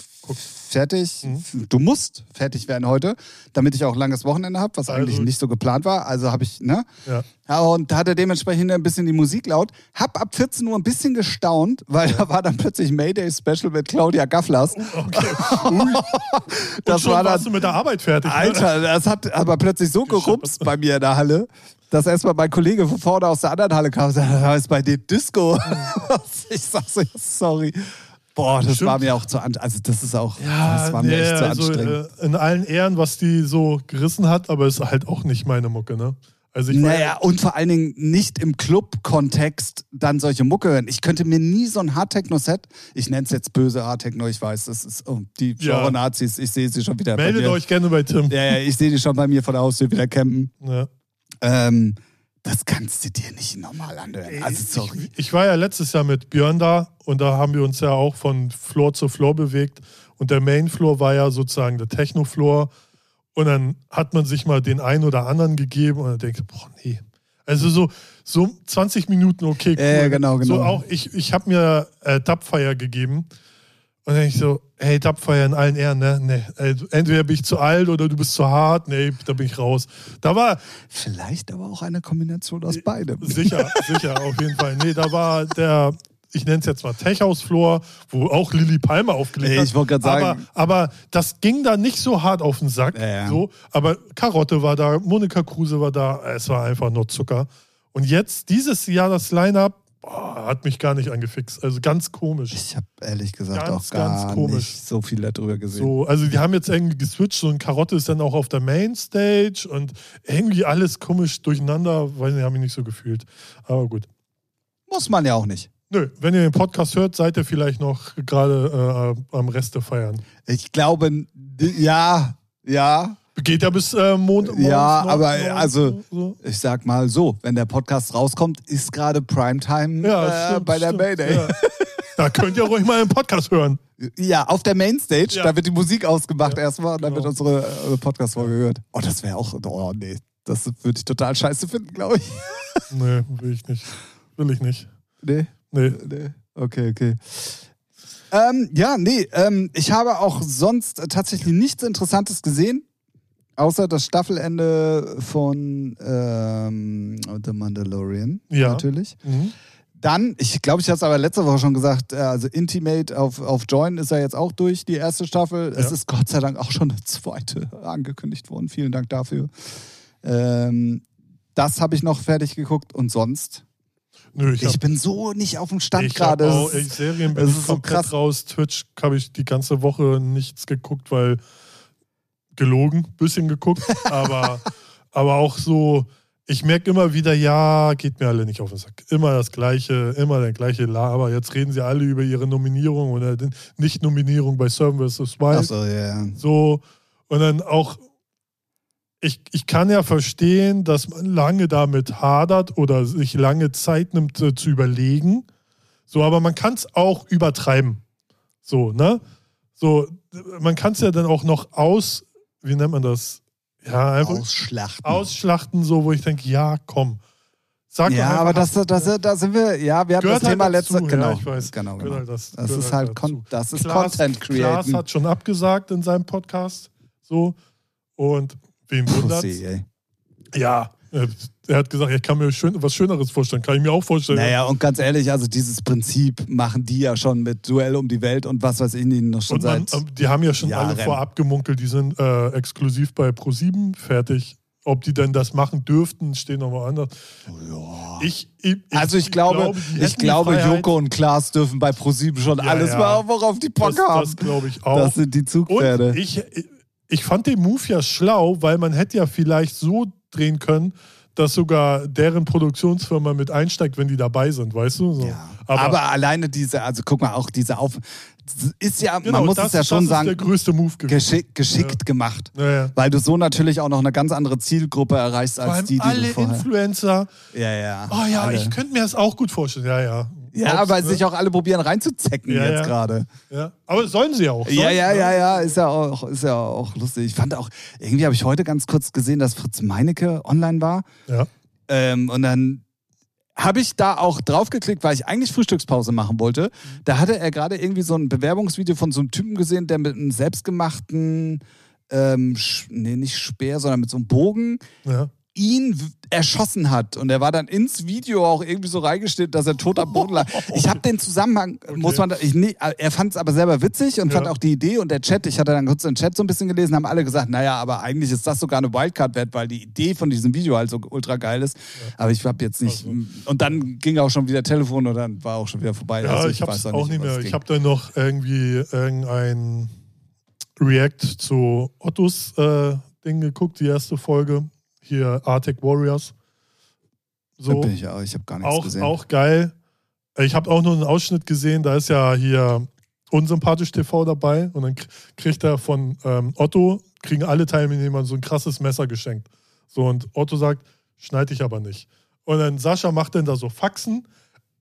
Fertig, Mhm. du musst fertig werden heute, damit ich auch ein langes Wochenende habe, was Also- eigentlich nicht so geplant war. Also habe ich, ne? Ja. Ja, und hatte dementsprechend ein bisschen die Musik laut. Hab ab 14 Uhr ein bisschen gestaunt, weil da war dann plötzlich Mayday Special mit Claudia Gafflers. Okay. Ui. *laughs* Das Und schon war warst dann, du mit der Arbeit fertig. Ne? Alter, das hat aber plötzlich so gerumst bei mir in der Halle, dass erstmal mein Kollege von vorne aus der anderen Halle kam und sagte, da ist bei dem Disco. *laughs* ich sag so, sorry. Boah, das Stimmt. war mir auch zu an, also das ist auch, Ja, das war mir nee, echt zu also, anstrengend. äh, in allen Ehren, was die so gerissen hat, aber ist halt auch nicht meine Mucke, ne? Also Naja, und vor allen Dingen nicht im Club-Kontext dann solche Mucke hören. Ich könnte mir nie so ein Hardtechno-Set, ich nenne es jetzt böse Hardtechno, ich weiß, das ist, oh, die Ja. Genre-Nazis, ich sehe sie schon wieder bei meldet euch gerne bei Tim. Ja, ja, ich sehe die schon bei mir vor der Haustür wieder campen. Ja. Ähm, das kannst du dir nicht normal anhören. Also, sorry. Ich, ich war ja letztes Jahr mit Björn da und da haben wir uns ja auch von Floor zu Floor bewegt. Und der Main Floor war ja sozusagen der Techno-Floor. Und dann hat man sich mal den einen oder anderen gegeben und dann denkt, boah, nee. Also so, so 20 Minuten, okay, cool. Ja, ja, genau, genau. So auch, ich, ich habe mir äh, Dubfire gegeben. Und dann ich so, hey, Dubfire in allen Ehren, ne? Nee, äh, entweder bin ich zu alt oder du bist zu hart. Nee, da bin ich raus. Da war, Vielleicht aber auch eine Kombination aus beidem. Sicher, *laughs* sicher, auf jeden Fall. Nee, da war der, ich nenne es jetzt mal Tech-House-Floor, wo auch Lilly Palmer aufgelegt Ey, hat. ich wollte gerade sagen- Aber, aber das ging da nicht so hart auf den Sack. Ja, ja. So, aber Karotte war da, Monika Kruse war da, es war einfach nur Zucker. Und jetzt, dieses Jahr, das Line-Up, boah, hat mich gar nicht angefixt. Also ganz komisch. Ich habe ehrlich gesagt Ganz, auch gar ganz komisch. nicht so viel darüber gesehen. So, also die haben jetzt irgendwie geswitcht, ein Karotte ist dann auch auf der Mainstage und irgendwie alles komisch durcheinander, weiß nicht, habe ich nicht so gefühlt. Aber gut. Muss man ja auch nicht. Nö, wenn ihr den Podcast hört, seid ihr vielleicht noch gerade äh, am Reste feiern. Ich glaube, ja, ja. Geht ja bis äh, Mond. Ja, aber, noch- also- So. Ich sag mal so, wenn der Podcast rauskommt, ist gerade Primetime Ja, äh, stimmt, bei der stimmt, Mayday. Ja. Da könnt ihr ruhig mal einen Podcast hören. Ja, auf der Mainstage, Ja. da wird die Musik ausgemacht Ja, erstmal und dann genau. wird unsere äh, Podcast-Folge gehört. Oh, das wäre auch, oh nee, das würde ich total scheiße finden, glaube ich. *laughs* Nee, will ich nicht. Will ich nicht. Nee, Nee. nee, okay, okay. Ähm, ja, nee, ähm, ich habe auch sonst tatsächlich nichts Interessantes gesehen, außer das Staffelende von ähm, The Mandalorian, Ja. natürlich. Mhm. Dann, ich glaube, ich habe es aber letzte Woche schon gesagt, äh, also Intimate auf, auf Join ist ja jetzt auch durch, die erste Staffel. Es Ja. ist Gott sei Dank auch schon eine zweite *laughs* angekündigt worden. Vielen Dank dafür. Ähm, das habe ich noch fertig geguckt und sonst. Nö, ich, Ich, hab, bin so nicht auf dem Stand gerade. Es Serien bin es ich ist so komplett krass. raus. Twitch habe ich die ganze Woche nichts geguckt, weil gelogen, bisschen geguckt, *laughs* aber, aber auch so, ich merke immer wieder, ja, geht mir alle nicht auf den Sack. Immer das Gleiche, immer der gleiche Laber. Jetzt reden sie alle über ihre Nominierung oder Nicht-Nominierung bei Seven vs. Wild. So, ja. So, und dann auch, ich, ich kann ja verstehen, dass man lange damit hadert oder sich lange Zeit nimmt äh, zu überlegen. So, aber man kann es auch übertreiben. So, ne? So, man kann es ja dann auch noch aus, wie nennt man das? Ja, einfach Ausschlachten. ausschlachten, so, wo ich denke, ja, komm. Sag ja, aber das, hast- das, da sind wir, ja, wir hatten das Thema halt dazu, letzte, genau, ja, ich weiß. genau, genau. halt das, Das ist halt, dazu. Con das ist Klaas- Content Klaas createn. hat schon abgesagt in seinem Podcast. So. Und wen wundert Pussy, ey. Ja. Er er hat gesagt, ich kann mir schön, was Schöneres vorstellen. Kann ich mir auch vorstellen. Naja, und ganz ehrlich, also dieses Prinzip machen die ja schon mit Duell um die Welt und was weiß ich ihnen noch schon Und man, seit. ähm, die haben ja schon alle Jahren. vorab gemunkelt, die sind äh, exklusiv bei Pro7 fertig. Ob die denn das machen dürften, stehen noch mal anders. Ja. Ich, ich, Also ich glaube, ich glaube. Joko und Klaas dürfen bei ProSieben schon Ja, alles ja. machen, worauf die Bock das, haben. das glaube ich auch. Das sind die Zugpferde. Und ich, ich fand den Move ja schlau, weil man hätte ja vielleicht so drehen können, dass sogar deren Produktionsfirma mit einsteigt, wenn die dabei sind, weißt du? So. Ja. Aber, aber, alleine diese, also guck mal, auch diese Auf. Ist ja, genau, man muss das, es ja schon sagen, der größte Move geschick, geschickt ja. gemacht. Ja. Weil du so natürlich auch noch eine ganz andere Zielgruppe erreichst als die, die alle du vorher. Influencer. Ja, ja. Oh ja, alle. ich könnte mir das auch gut vorstellen. Ja, ja. Ja, Obst, weil ne? sich auch alle probieren reinzuzecken ja, jetzt ja. gerade. Ja. Aber sollen sie auch. Sollen, ja, ja, ja, ja, ist ja auch, ist ja auch lustig. Ich fand auch, irgendwie habe ich heute ganz kurz gesehen, dass Fritz Meinecke online war. Ja. Ähm, und dann habe ich da auch draufgeklickt, weil ich eigentlich Frühstückspause machen wollte. Da hatte er gerade irgendwie so ein Bewerbungsvideo von so einem Typen gesehen, der mit einem selbstgemachten, ähm, nee, nicht Speer, sondern mit so einem Bogen ja ihn erschossen hat. Und er war dann ins Video auch irgendwie so reingestellt, dass er tot am Boden lag. Ich habe den Zusammenhang, okay. muss man, ich, nee, er fand es aber selber witzig und ja. fand auch die Idee und der Chat, ich hatte dann kurz den Chat so ein bisschen gelesen, haben alle gesagt, naja, aber eigentlich ist das sogar eine Wildcard wert, weil die Idee von diesem Video halt so ultra geil ist. Ja. Aber ich habe jetzt nicht. Also. Und dann ging auch schon wieder Telefon und dann war auch schon wieder vorbei. Ja, also ich, ich weiß auch nicht mehr. Ich habe dann noch irgendwie irgendein React zu Ottos äh, Ding geguckt, die erste Folge hier Arctic Warriors. So. Bin ich ja, ich habe gar nichts auch, gesehen. Auch geil. Ich habe auch nur einen Ausschnitt gesehen, da ist ja hier unsympathisch TV dabei und dann kriegt er von ähm, Otto, kriegen alle Teilnehmer so ein krasses Messer geschenkt. So und Otto sagt, schneide ich aber nicht. Und dann Sascha macht dann da so Faxen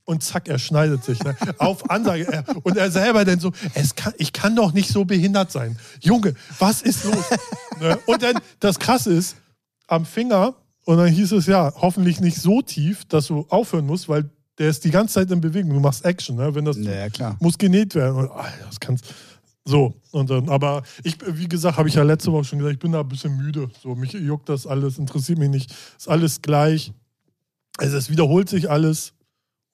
und zack, er schneidet sich. Ne? *laughs* Auf Ansage. Und er selber dann so, es kann, ich kann doch nicht so behindert sein. Junge, was ist los? ne? Und dann, das Krasse ist, am Finger und dann hieß es ja, hoffentlich nicht so tief, dass du aufhören musst, weil der ist die ganze Zeit in Bewegung. Du machst Action, ne? wenn das ja, klar. muss genäht werden. Und, oh, das kannst so und dann, aber ich, wie gesagt, habe ich ja letzte Woche schon gesagt, ich bin da ein bisschen müde. So mich juckt das alles, interessiert mich nicht. Ist alles gleich. Also es wiederholt sich alles.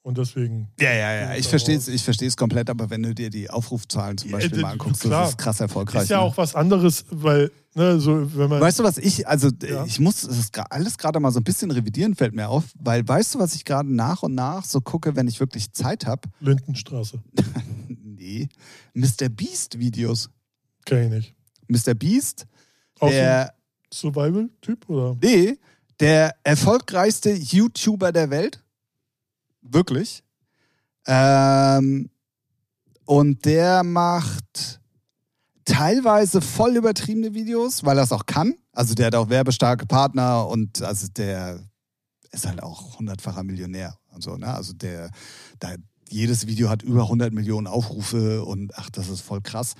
Und deswegen. Ja, ja, ja. Ich verstehe es ich versteh's komplett, aber wenn du dir die Aufrufzahlen zum Beispiel ja, mal anguckst, klar. das ist krass erfolgreich. Ist ja ne? auch was anderes, weil, ne, so, wenn man. Weißt du, was ich, also ja. ich muss das alles gerade mal so ein bisschen revidieren, fällt mir auf, weil weißt du, was ich gerade nach und nach so gucke, wenn ich wirklich Zeit habe? *laughs* Lindenstraße. nee. Mr. Beast-Videos. Kenn ich nicht. Mr. Beast, auch der. Survival-Typ, oder? Nee, der erfolgreichste YouTuber der Welt Wirklich. Ähm, und der macht teilweise voll übertriebene Videos, weil er es auch kann. Also der hat auch werbestarke Partner und also der ist halt auch hundertfacher Millionär und so, ne? Also der, da, jedes Video hat über 100 Millionen Aufrufe und ach, das ist voll krass.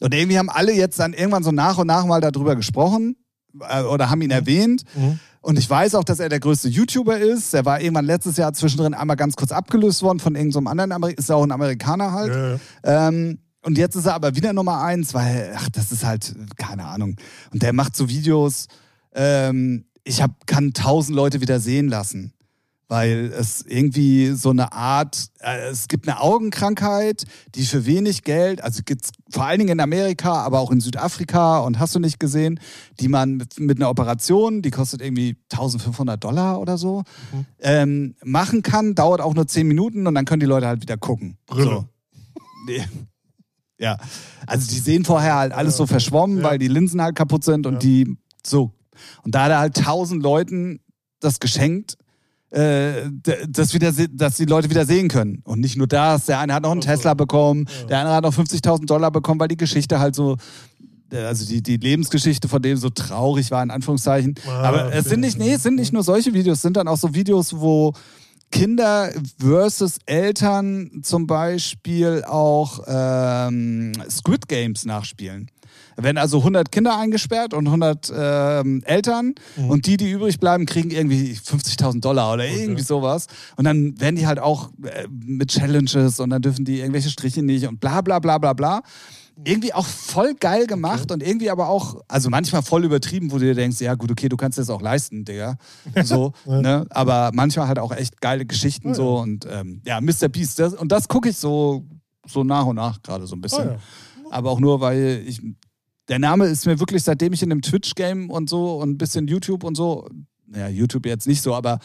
Und irgendwie haben alle jetzt dann irgendwann so nach und nach mal darüber gesprochen äh, oder haben ihn mhm. erwähnt. Mhm. Und ich weiß auch, dass er der größte YouTuber ist. Er war irgendwann letztes Jahr zwischendrin einmal ganz kurz abgelöst worden von irgendeinem so anderen, Ameri ist auch ein Amerikaner halt. Ja, ja. Ähm, und jetzt ist er aber wieder Nummer eins, weil, ach, das ist halt, keine Ahnung. Und der macht so Videos, ähm, ich hab, kann tausend Leute wieder sehen lassen weil es irgendwie so eine Art, äh, es gibt eine Augenkrankheit, die für wenig Geld, also gibt es vor allen Dingen in Amerika, aber auch in Südafrika und hast du nicht gesehen, die man mit, mit einer Operation, die kostet irgendwie 1500 Dollar oder so, mhm. ähm, machen kann, dauert auch nur 10 Minuten und dann können die Leute halt wieder gucken. Brille. So. *laughs* ja, also die sehen vorher halt alles so verschwommen, ja. weil die Linsen halt kaputt sind und ja. die so. Und da hat er halt tausend Leuten das geschenkt äh, das wieder, dass die Leute wieder sehen können. Und nicht nur das, der eine hat noch einen Tesla bekommen, ja. der andere hat noch 50.000 Dollar bekommen, weil die Geschichte halt so, äh, also die, die Lebensgeschichte von dem so traurig war, in Anführungszeichen. Ah, Aber es sind nicht, nee, es sind nicht nur solche Videos, es sind dann auch so Videos, wo Kinder versus Eltern zum Beispiel auch ähm, Squid Games nachspielen. Da werden also 100 Kinder eingesperrt und 100 ähm, Eltern mhm. und die, die übrig bleiben, kriegen irgendwie 50.000 Dollar oder okay. irgendwie sowas. Und dann werden die halt auch äh, mit Challenges und dann dürfen die irgendwelche Striche nicht und bla bla bla bla bla irgendwie auch voll geil gemacht okay. und irgendwie aber auch, also manchmal voll übertrieben, wo du dir denkst, ja gut, okay, du kannst das auch leisten, Digga. So, *laughs* ja. ne? Aber manchmal halt auch echt geile Geschichten oh, ja. so und ähm, ja, Mr. Beast. Das, und das gucke ich so, so nach und nach gerade so ein bisschen. Oh, ja. Aber auch nur, weil ich der Name ist mir wirklich, seitdem ich in dem Twitch-Game und so und ein bisschen YouTube und so, naja, YouTube jetzt nicht so, aber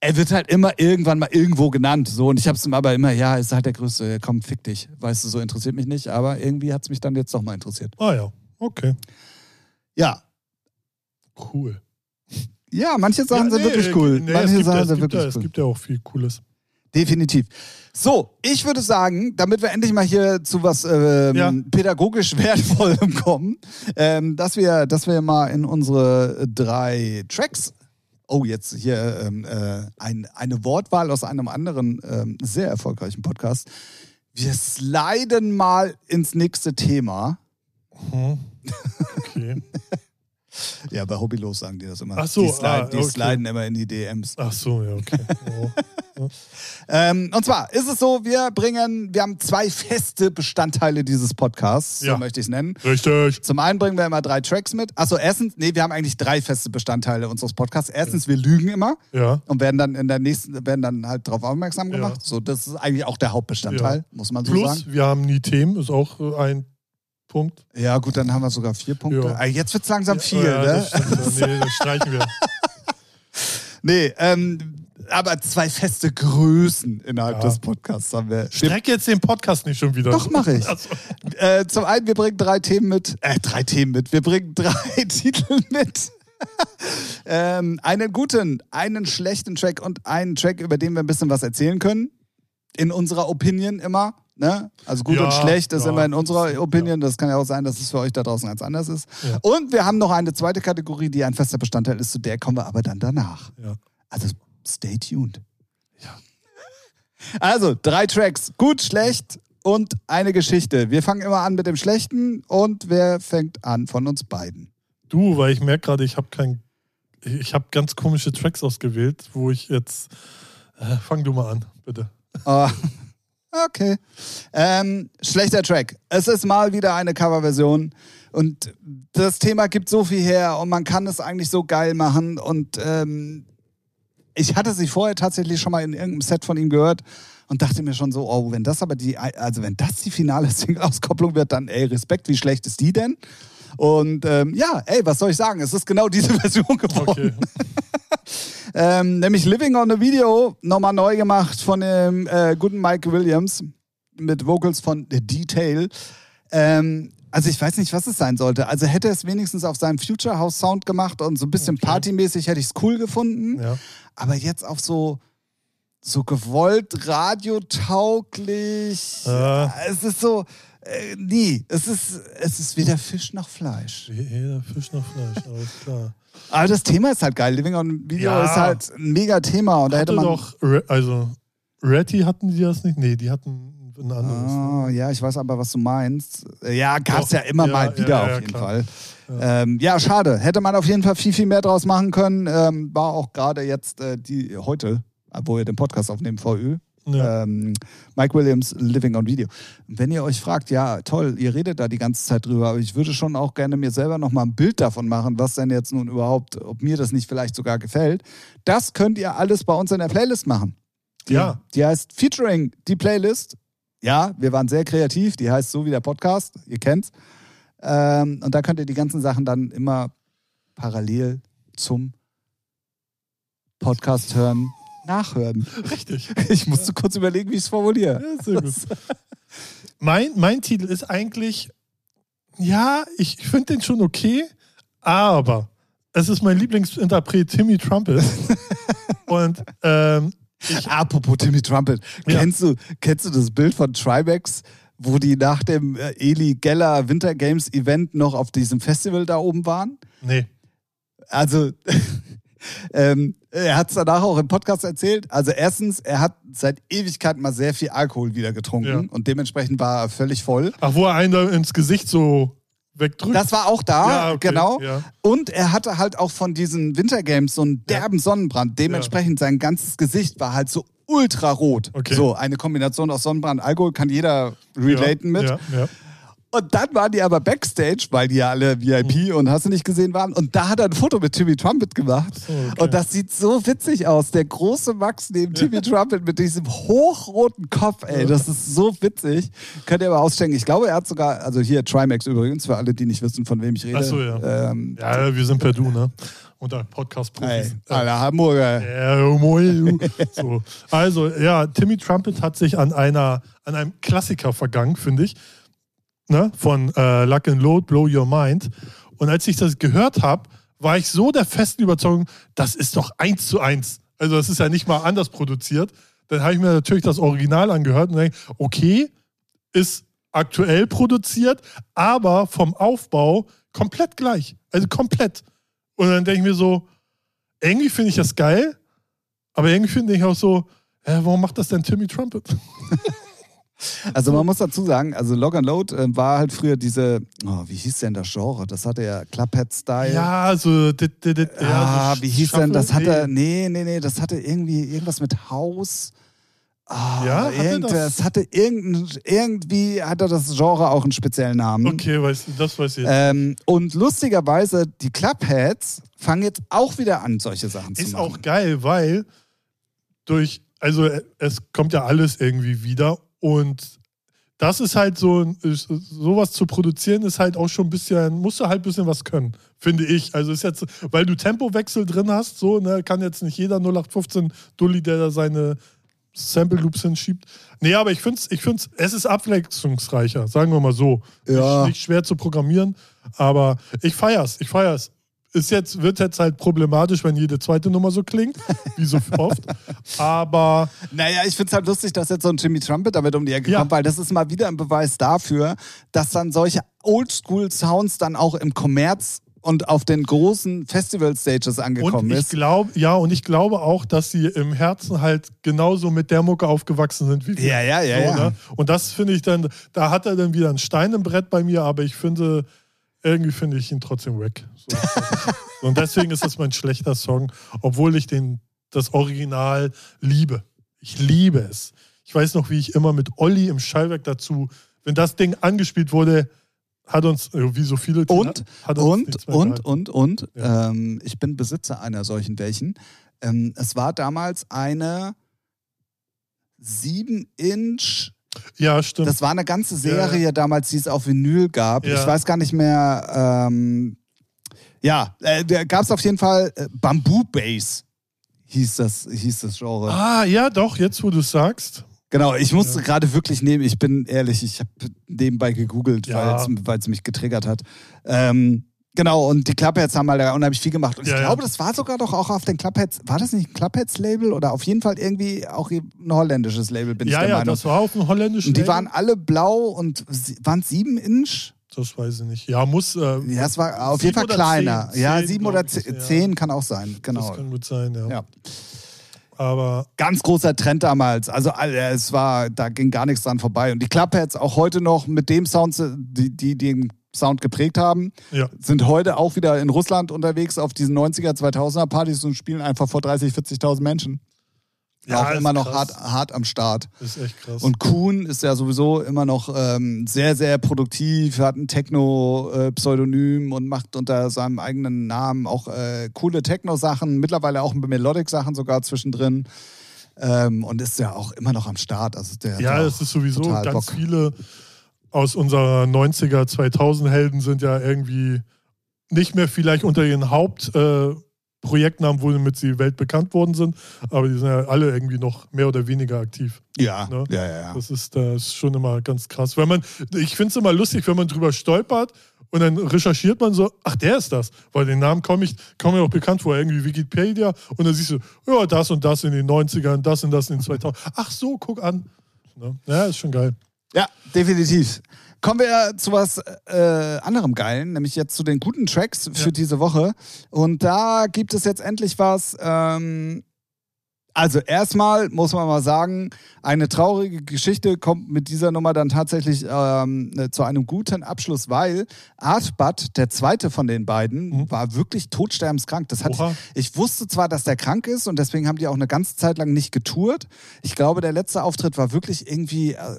er wird halt immer irgendwann mal irgendwo genannt. So, und ich habe es ihm aber immer, ja, ist halt der Größte, komm, fick dich. Weißt du, so interessiert mich nicht, aber irgendwie hat es mich dann jetzt doch mal interessiert. Ah ja, Okay, Ja. cool. Ja, manche Sachen Ja, sind nee, wirklich cool. nee, manche es Sachen es sind wirklich ja, es cool. gibt ja auch viel Cooles. Definitiv. So, ich würde sagen, damit wir endlich mal hier zu was ähm, Ja. pädagogisch *laughs* Wertvollem kommen, ähm, dass, wir, dass wir mal in unsere drei Tracks. Oh, jetzt hier ähm, äh, ein, eine Wortwahl aus einem anderen ähm, sehr erfolgreichen Podcast. Wir sliden mal ins nächste Thema. Hm. Okay. *laughs* Ja, bei Hobbylos sagen die das immer. Ach so, die, sliden, ah, die okay. sliden immer in die DMs. Ach so, ja, okay. *laughs* Oh. Ähm, und zwar ist es so, wir bringen, wir haben zwei feste Bestandteile dieses Podcasts, so Ja. möchte ich es nennen. Richtig. Zum einen bringen wir immer drei Tracks mit. Achso, erstens, nee, wir haben eigentlich drei feste Bestandteile unseres Podcasts. Erstens, wir lügen immer Ja. und werden dann in der nächsten, werden dann halt darauf aufmerksam gemacht. So, das ist eigentlich auch der Hauptbestandteil, muss man so Plus, sagen. wir haben nie Themen, ist auch äh, ein Punkt. Ja, gut, dann haben wir sogar vier Punkte. Ja. Ah, Jetzt wird es langsam viel, ja, ne? das ja. *laughs* Nee, das streichen wir. *laughs* Nee, ähm, aber zwei feste Größen innerhalb Ja. des Podcasts haben wir. Streck jetzt den Podcast nicht schon wieder. Doch, mach ich. Ach *laughs* so. Äh, zum einen, wir bringen drei Themen mit. Äh, drei Themen mit. Wir bringen drei Titel mit. ähm, einen guten, einen schlechten Track und einen Track, über den wir ein bisschen was erzählen können. In unserer Opinion immer. Ne? Also gut Ja, und schlecht ist ja. immer in unserer Opinion. Das kann ja auch sein, dass es für euch da draußen ganz anders ist. Ja. Und wir haben noch eine zweite Kategorie, die ein fester Bestandteil ist. Zu der kommen wir aber dann danach. Also stay tuned. *laughs* Also drei Tracks, gut, schlecht und eine Geschichte. Wir fangen immer an mit dem Schlechten und wer fängt an von uns beiden? Du, weil ich merke gerade, ich habe kein. Ich habe ganz komische Tracks ausgewählt, wo ich jetzt. Äh, fang du mal an, bitte. Ah, *laughs* okay. Ähm, schlechter Track. Es ist mal wieder eine Coverversion und das Thema gibt so viel her und man kann es eigentlich so geil machen und ähm, ich hatte sie vorher tatsächlich schon mal in irgendeinem Set von ihm gehört und dachte mir schon so, oh, wenn das aber die, also wenn das die finale *laughs* Single-Auskopplung wird, dann ey, Respekt, wie schlecht ist die denn? Und ähm, ja, ey, was soll ich sagen? Es ist genau *laughs* diese Version geworden. Okay. *laughs* Ähm, nämlich Living on a Video, nochmal neu gemacht von dem äh, guten Mike Williams mit Vocals von The Detail. Ähm, also ich weiß nicht, was es sein sollte. Also hätte es wenigstens auf seinem Future House Sound gemacht und so ein bisschen Okay. partymäßig hätte ich es cool gefunden. Ja. Aber jetzt auf so so gewollt radiotauglich. Ja. Es ist so äh, nie. Es ist es ist weder Fisch noch Fleisch. Jeder Fisch nach Fleisch, alles klar. *laughs* Aber das Thema ist halt geil. Living on Video Ja. ist halt ein mega Thema und da hätte man doch, also, Retty hatten die das nicht? Nee, die hatten ein anderes. Ah, ja, ich weiß aber, was du meinst. Ja, gab es ja immer ja, mal wieder ja, auf jeden klar. Fall. Ja. Ähm, ja, schade. Hätte man auf jeden Fall viel, viel mehr draus machen können. Ähm, war auch gerade jetzt äh, die heute, wo wir den Podcast aufnehmen, VÖ. Ja. Ähm, Mike Williams, Living on Video. Wenn ihr euch fragt, ja, toll, ihr redet da die ganze Zeit drüber, aber ich würde schon auch gerne mir selber nochmal ein Bild davon machen, was denn jetzt nun überhaupt, ob mir das nicht vielleicht sogar gefällt. Das könnt ihr alles bei uns in der Playlist machen. Die, Ja. Die heißt Featuring die Playlist. Ja, wir waren sehr kreativ. Die heißt so wie der Podcast. Ihr kennt's. Ähm, und da könnt ihr die ganzen Sachen dann immer parallel zum Podcast hören, nachhören. Richtig. *laughs* Ich musste kurz überlegen, wie ich es formuliere. Ja, mein, mein Titel ist eigentlich, ja, ich finde den schon okay, aber es ist mein Lieblingsinterpret Timmy Trumpet. *laughs* Und ähm, ich, Apropos Timmy Trumpet. Ja. Kennst, du, kennst du das Bild von Tribex, wo die nach dem äh, Eli Geller Winter Games Event noch auf diesem Festival da oben waren? nee, Also, ähm, er hat es danach auch im Podcast erzählt. Also, erstens, er hat seit Ewigkeiten mal sehr viel Alkohol wieder getrunken Ja. und dementsprechend war er völlig voll. ach, wo er einen da ins Gesicht so wegdrückt. Das war auch da, Ja, okay, genau. ja. Und er hatte halt auch von diesen Winter Games so einen derben Sonnenbrand. Dementsprechend sein ganzes Gesicht war halt so ultrarot. Okay. So, eine Kombination aus Sonnenbrand, Alkohol kann jeder relaten mit. Ja, ja. Und dann waren die aber Backstage, weil die ja alle VIP und hast du nicht gesehen waren. Und da hat er ein Foto mit Timmy Trumpet gemacht. so, okay. Und das sieht so witzig aus. Der große Max neben Timmy Trumpet mit diesem hochroten Kopf, ey. Das ist so witzig. Könnt ihr aber aussteigen. Ich glaube, er hat sogar, also hier Trimax übrigens, für alle, die nicht wissen, von wem ich rede. Ach so, ja. Ähm, Ja, wir sind per Du, ne? Unter Podcast-Profis. aller Hamburger. Ja, moin. so. Also, ja, Timmy Trumpet hat sich an einer, an einem Klassiker vergangen, finde ich. Ne, von äh, Luck and Load, Blow Your Mind. Und als ich das gehört habe, war ich so der festen Überzeugung, das ist doch eins zu eins. Also das ist ja nicht mal anders produziert. Dann habe ich mir natürlich das Original angehört und denke, okay, ist aktuell produziert, aber vom Aufbau komplett gleich. Also komplett. Und dann denke ich mir so, irgendwie finde ich das geil, aber irgendwie finde ich auch so, äh, warum macht das denn Timmy Trumpet? *laughs* Also man muss dazu sagen, also Log and Load äh, war halt früher diese, oh, wie hieß denn das Genre? Das hatte ja Clubhead-Style. Ja, so, dit, dit, dit, ja, ja, so wie hieß denn, das hatte, nee, nee, nee, das hatte irgendwie irgendwas mit Haus. Ah, Ja, hatte irgend, das? das hatte irgendein, irgendwie hatte das Genre auch einen speziellen Namen. Okay, weiß, das weiß ich. Ähm, und lustigerweise, die Clubheads fangen jetzt auch wieder an, solche Sachen zu Ist machen. auch geil, weil durch, also äh, es kommt ja alles irgendwie wieder und das ist halt so, sowas zu produzieren ist halt auch schon ein bisschen, musst du halt ein bisschen was können, finde ich. Also ist jetzt, weil du Tempowechsel drin hast, so, ne, kann jetzt nicht jeder 0815 Dulli, der da seine Sample Loops hinschiebt. Nee, aber ich finde es, ich find's, es ist abwechslungsreicher, sagen wir mal so. Ja. Nicht, nicht schwer zu programmieren, aber ich feier's, ich feier's. Ist jetzt, wird jetzt halt problematisch, wenn jede zweite Nummer so klingt, wie so oft. Aber Naja, ich finde es halt lustig, dass jetzt so ein Jimmy Trumpet damit um die Ecke Ja. kommt, weil das ist mal wieder ein Beweis dafür, dass dann solche Oldschool-Sounds dann auch im Kommerz und auf den großen Festival-Stages und angekommen ich ist. glaube, ja, und ich glaube auch, dass sie im Herzen halt genauso mit der Mucke aufgewachsen sind wie wir. Ja, ja, ja, ja. Ne? Und das finde ich dann, da hat er dann wieder einen Stein im Brett bei mir, aber ich finde, irgendwie finde ich ihn trotzdem weg. So. und deswegen ist es mein schlechter Song, obwohl ich den, das Original liebe. Ich liebe es. Ich weiß noch, wie ich immer mit Olli im Schallwerk dazu, wenn das Ding angespielt wurde, hat uns, äh, wie so viele, Und, hat uns und, und, und, und, Ja. ähm, ich bin Besitzer einer solchen welchen. Ähm, es war damals eine 7-Inch, Ja, stimmt. das war eine ganze Serie damals, die es auf Vinyl gab. Ja. Ich weiß gar nicht mehr, ähm, ja, äh, da gab es auf jeden Fall äh, Bamboo Bass, hieß das, hieß das Genre. Ah, ja, doch, jetzt wo du es sagst. Genau, ich musste gerade wirklich nehmen, ich bin ehrlich, ich habe nebenbei gegoogelt, Ja. weil es mich getriggert hat. Ähm, genau, und die Clubheads haben halt da unheimlich viel gemacht. Und ich Ja, ja. glaube, das war sogar doch auch auf den Clubheads, war das nicht ein Clubheads-Label oder auf jeden Fall irgendwie auch ein holländisches Label, bin ich Ja, der ja, Meinung. das war auf dem holländischen. und die Label. waren alle blau und waren es sieben Inch? Das weiß ich nicht. Ja, muss. Äh, Ja, es war auf jeden Fall kleiner. zehn? ja, Zehn, sieben oder ich, ze- ja. zehn kann auch sein, Das genau. kann gut sein, ja. Ja. Aber ganz großer Trend damals. Also äh, es war, da ging gar nichts dran vorbei. Und die Clubheads auch heute noch mit dem Sound, die, die den Sound geprägt haben, ja. sind heute auch wieder in Russland unterwegs auf diesen 90er, 2000er Partys und spielen einfach vor 30, 40.000 Menschen. Ja, auch immer noch krass. hart, hart am Start. ist echt krass. Und Kuhn ist ja sowieso immer noch ähm, sehr, sehr produktiv, hat ein Techno-Pseudonym und macht unter seinem eigenen Namen auch äh, coole Techno-Sachen, mittlerweile auch Melodic-Sachen sogar zwischendrin. Ähm, und ist ja auch immer noch am Start. Also der ja, es ist sowieso ganz Bock. viele aus unserer 90er, 2000 Helden sind ja irgendwie nicht mehr vielleicht unter ihren Hauptprojektnamen, äh, womit sie weltbekannt worden sind, aber die sind ja alle irgendwie noch mehr oder weniger aktiv. Ja, Ne? ja, ja. ja. Das ist, das ist schon immer ganz krass. Wenn man, ich finde es immer lustig, wenn man drüber stolpert und dann recherchiert man so, ach, der ist das. Weil den Namen komme ich, komme mir auch bekannt vor, irgendwie Wikipedia. Und dann siehst du, ja, das und das in den 90ern, das und das in den 2000 Ach so, guck an. Ne? Ja, ist schon geil. Ja, definitiv. Kommen wir zu was äh, anderem Geilen, nämlich jetzt zu den guten Tracks für Ja. diese Woche. Und da gibt es jetzt endlich was. Ähm, also erstmal muss man mal sagen, eine traurige Geschichte kommt mit dieser Nummer dann tatsächlich ähm, zu einem guten Abschluss, weil Artbud, der zweite von den beiden, Mhm. war wirklich todsterbenskrank. Das hat, Oha. ich wusste zwar, dass der krank ist und deswegen haben die auch eine ganze Zeit lang nicht getourt. Ich glaube, der letzte Auftritt war wirklich irgendwie, äh,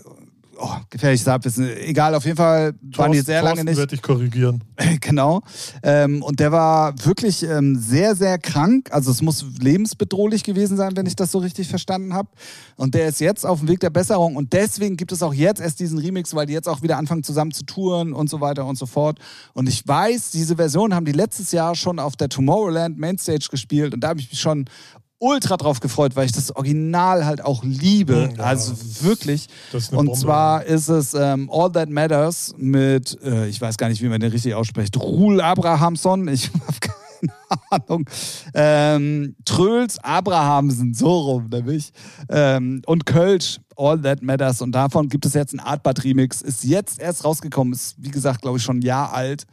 oh, gefährliches Halbwissen. Egal, auf jeden Fall waren die Thorsten- sehr lange Thorsten nicht. werde ich korrigieren. *laughs* genau. Ähm, und der war wirklich ähm, sehr, sehr krank. Also es muss lebensbedrohlich gewesen sein, wenn ich das so richtig verstanden habe. Und der ist jetzt auf dem Weg der Besserung. Und deswegen gibt es auch jetzt erst diesen Remix, weil die jetzt auch wieder anfangen zusammen zu touren und so weiter und so fort. Und ich weiß, diese Version haben die letztes Jahr schon auf der Tomorrowland Mainstage gespielt. Und da habe ich mich schon ultra drauf gefreut, weil ich das Original halt auch liebe. Mhm, ja, also wirklich. Und Bombe. zwar ist es ähm, All That Matters mit, äh, ich weiß gar nicht, wie man den richtig ausspricht, Ruhl Abrahamson, ich *laughs* habe keine Ahnung, ähm, Tröls Abrahamsen, so rum nämlich, ähm, und Kölsch, All That Matters. Und davon gibt es jetzt einen Artbad-Remix, ist jetzt erst rausgekommen, ist wie gesagt, glaube ich, schon ein Jahr alt.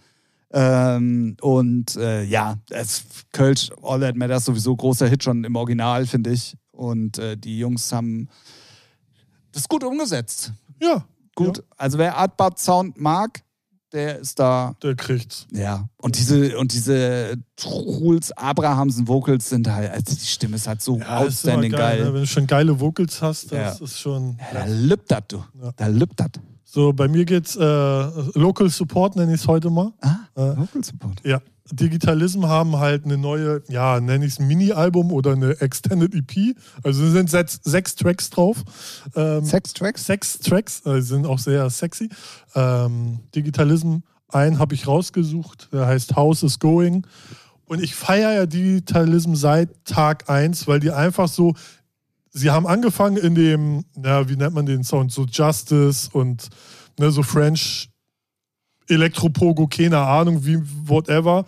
Ähm, und äh, ja, es, Kölsch, All That Matters, sowieso großer Hit schon im Original, finde ich. Und äh, die Jungs haben das gut umgesetzt. Ja, Gut. Ja, Also wer Artbad Sound mag, der ist da. der kriegt's. Ja. Und diese, und diese Truls Abrahamsen Vocals sind halt, also die Stimme ist halt so Ja, outstanding geil. Ne? Wenn du schon geile Vocals hast, das Ja. ist schon. Ja, da lübt das, du. Da lübt das. So, bei mir geht's äh, Local Support, nenne ich es heute mal. Ah, Äh, Vocal Support. Ja, Digitalism haben halt eine neue, ja, nenne ich es Mini-Album oder eine Extended EP. Also sind sechs, sechs Tracks drauf. Ähm, Sex Tracks? sechs Tracks, äh, sind auch sehr sexy. Ähm, Digitalism, einen habe ich rausgesucht, der heißt House is Going. Und ich feiere ja Digitalism seit Tag 1, weil die einfach so, sie haben angefangen in dem, na, wie nennt man den Sound, so Justice und ne, so French Elektropogo, keine Ahnung, wie whatever.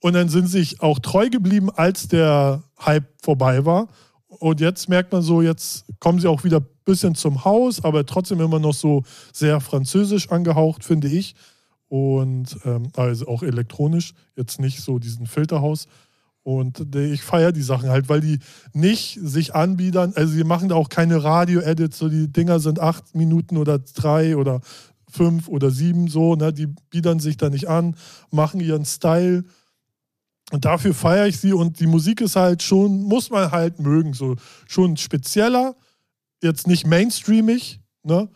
Und dann sind sich auch treu geblieben, als der Hype vorbei war. Und jetzt merkt man so, jetzt kommen sie auch wieder ein bisschen zum Haus, aber trotzdem immer noch so sehr französisch angehaucht, finde ich. Und ähm, also auch elektronisch, jetzt nicht so diesen Filterhaus. Und ich feiere die Sachen halt, weil die nicht sich anbiedern. Also, sie machen da auch keine Radio-Edits, so die Dinger sind acht Minuten oder drei oder fünf oder sieben, so, ne? Die biedern sich da nicht an, machen ihren Style. Und dafür feiere ich sie und die Musik ist halt schon, muss man halt mögen, so schon spezieller, jetzt nicht mainstreamig, ne?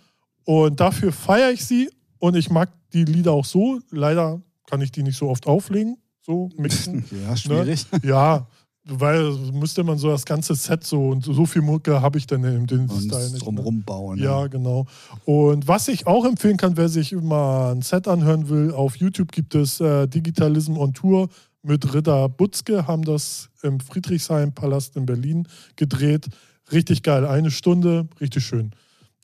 Und dafür feiere ich sie und ich mag die Lieder auch so. Leider kann ich die nicht so oft auflegen, so mixen. *laughs* Ja, schwierig. *laughs* ja, weil müsste man so das ganze Set so und so viel Mucke habe ich dann in dem Und Style nicht. ne? drumrum bauen. Ja, genau. Und was ich auch empfehlen kann, wer sich mal ein Set anhören will, auf YouTube gibt es äh, Digitalism on Tour mit Ritter Butzke, haben das im Friedrichshain-Palast in Berlin gedreht. Richtig geil, eine Stunde, richtig schön.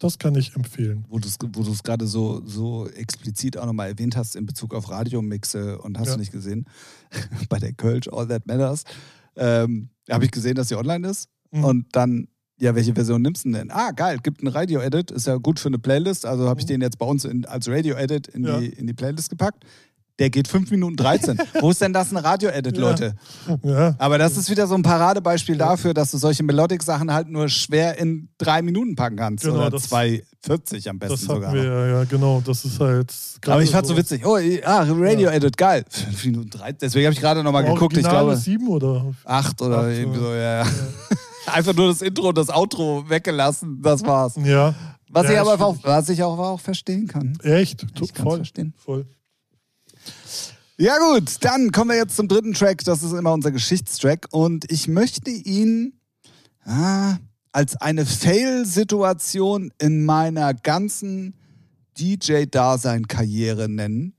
Das kann ich empfehlen. Wo du es gerade so, so explizit auch nochmal erwähnt hast in Bezug auf Radiomixe und hast Ja. du nicht gesehen, *laughs* bei der Kölsch All That Matters, ähm, habe ich gesehen, dass sie online ist. Mhm. Und dann, ja, welche Version nimmst du denn? Ah, geil, gibt einen Radio-Edit, ist ja gut für eine Playlist. Also habe ich Mhm. den jetzt bei uns in, als Radio-Edit in, Ja. die, in die Playlist gepackt. Der geht 5 Minuten 13. Wo ist denn das ein Radio-Edit, Ja. Leute? Ja, Aber das ist wieder so ein Paradebeispiel dafür, dass du solche Melodic-Sachen halt nur schwer in drei Minuten packen kannst. Genau, oder das- 2,40 am besten das hatten sogar. wir, ja, ja, genau. Das ist halt. Aber ich fand so witzig. Oh, ah, Radio-Edit, geil. 5 Minuten 13. Deswegen habe ich gerade nochmal geguckt. Ich glaube, ist sieben oder? acht oder Acht, irgendwie ja. so, ja. ja. *laughs* Einfach nur das Intro und das Outro weggelassen, das war's. Ja. Was, Ja, ich, aber auch, was ich auch, auch verstehen kann. Echt? Ich voll. verstehen. Voll. Ja gut, dann kommen wir jetzt zum dritten Track. Das ist immer unser Geschichtstrack. Und ich möchte ihn ah, als eine Fail-Situation in meiner ganzen DJ-Dasein-Karriere nennen.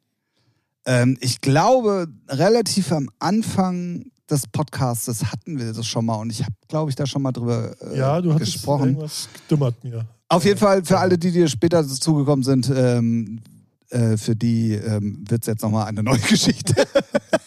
Ähm, ich glaube, relativ am Anfang des Podcasts hatten wir das schon mal und ich habe, glaube ich, da schon mal drüber äh, Ja, du hattest gesprochen. irgendwas dimmert mir. Auf jeden Fall für alle, die dir später dazugekommen sind, ähm, äh, für die ähm, wird es jetzt nochmal eine neue *laughs* Geschichte.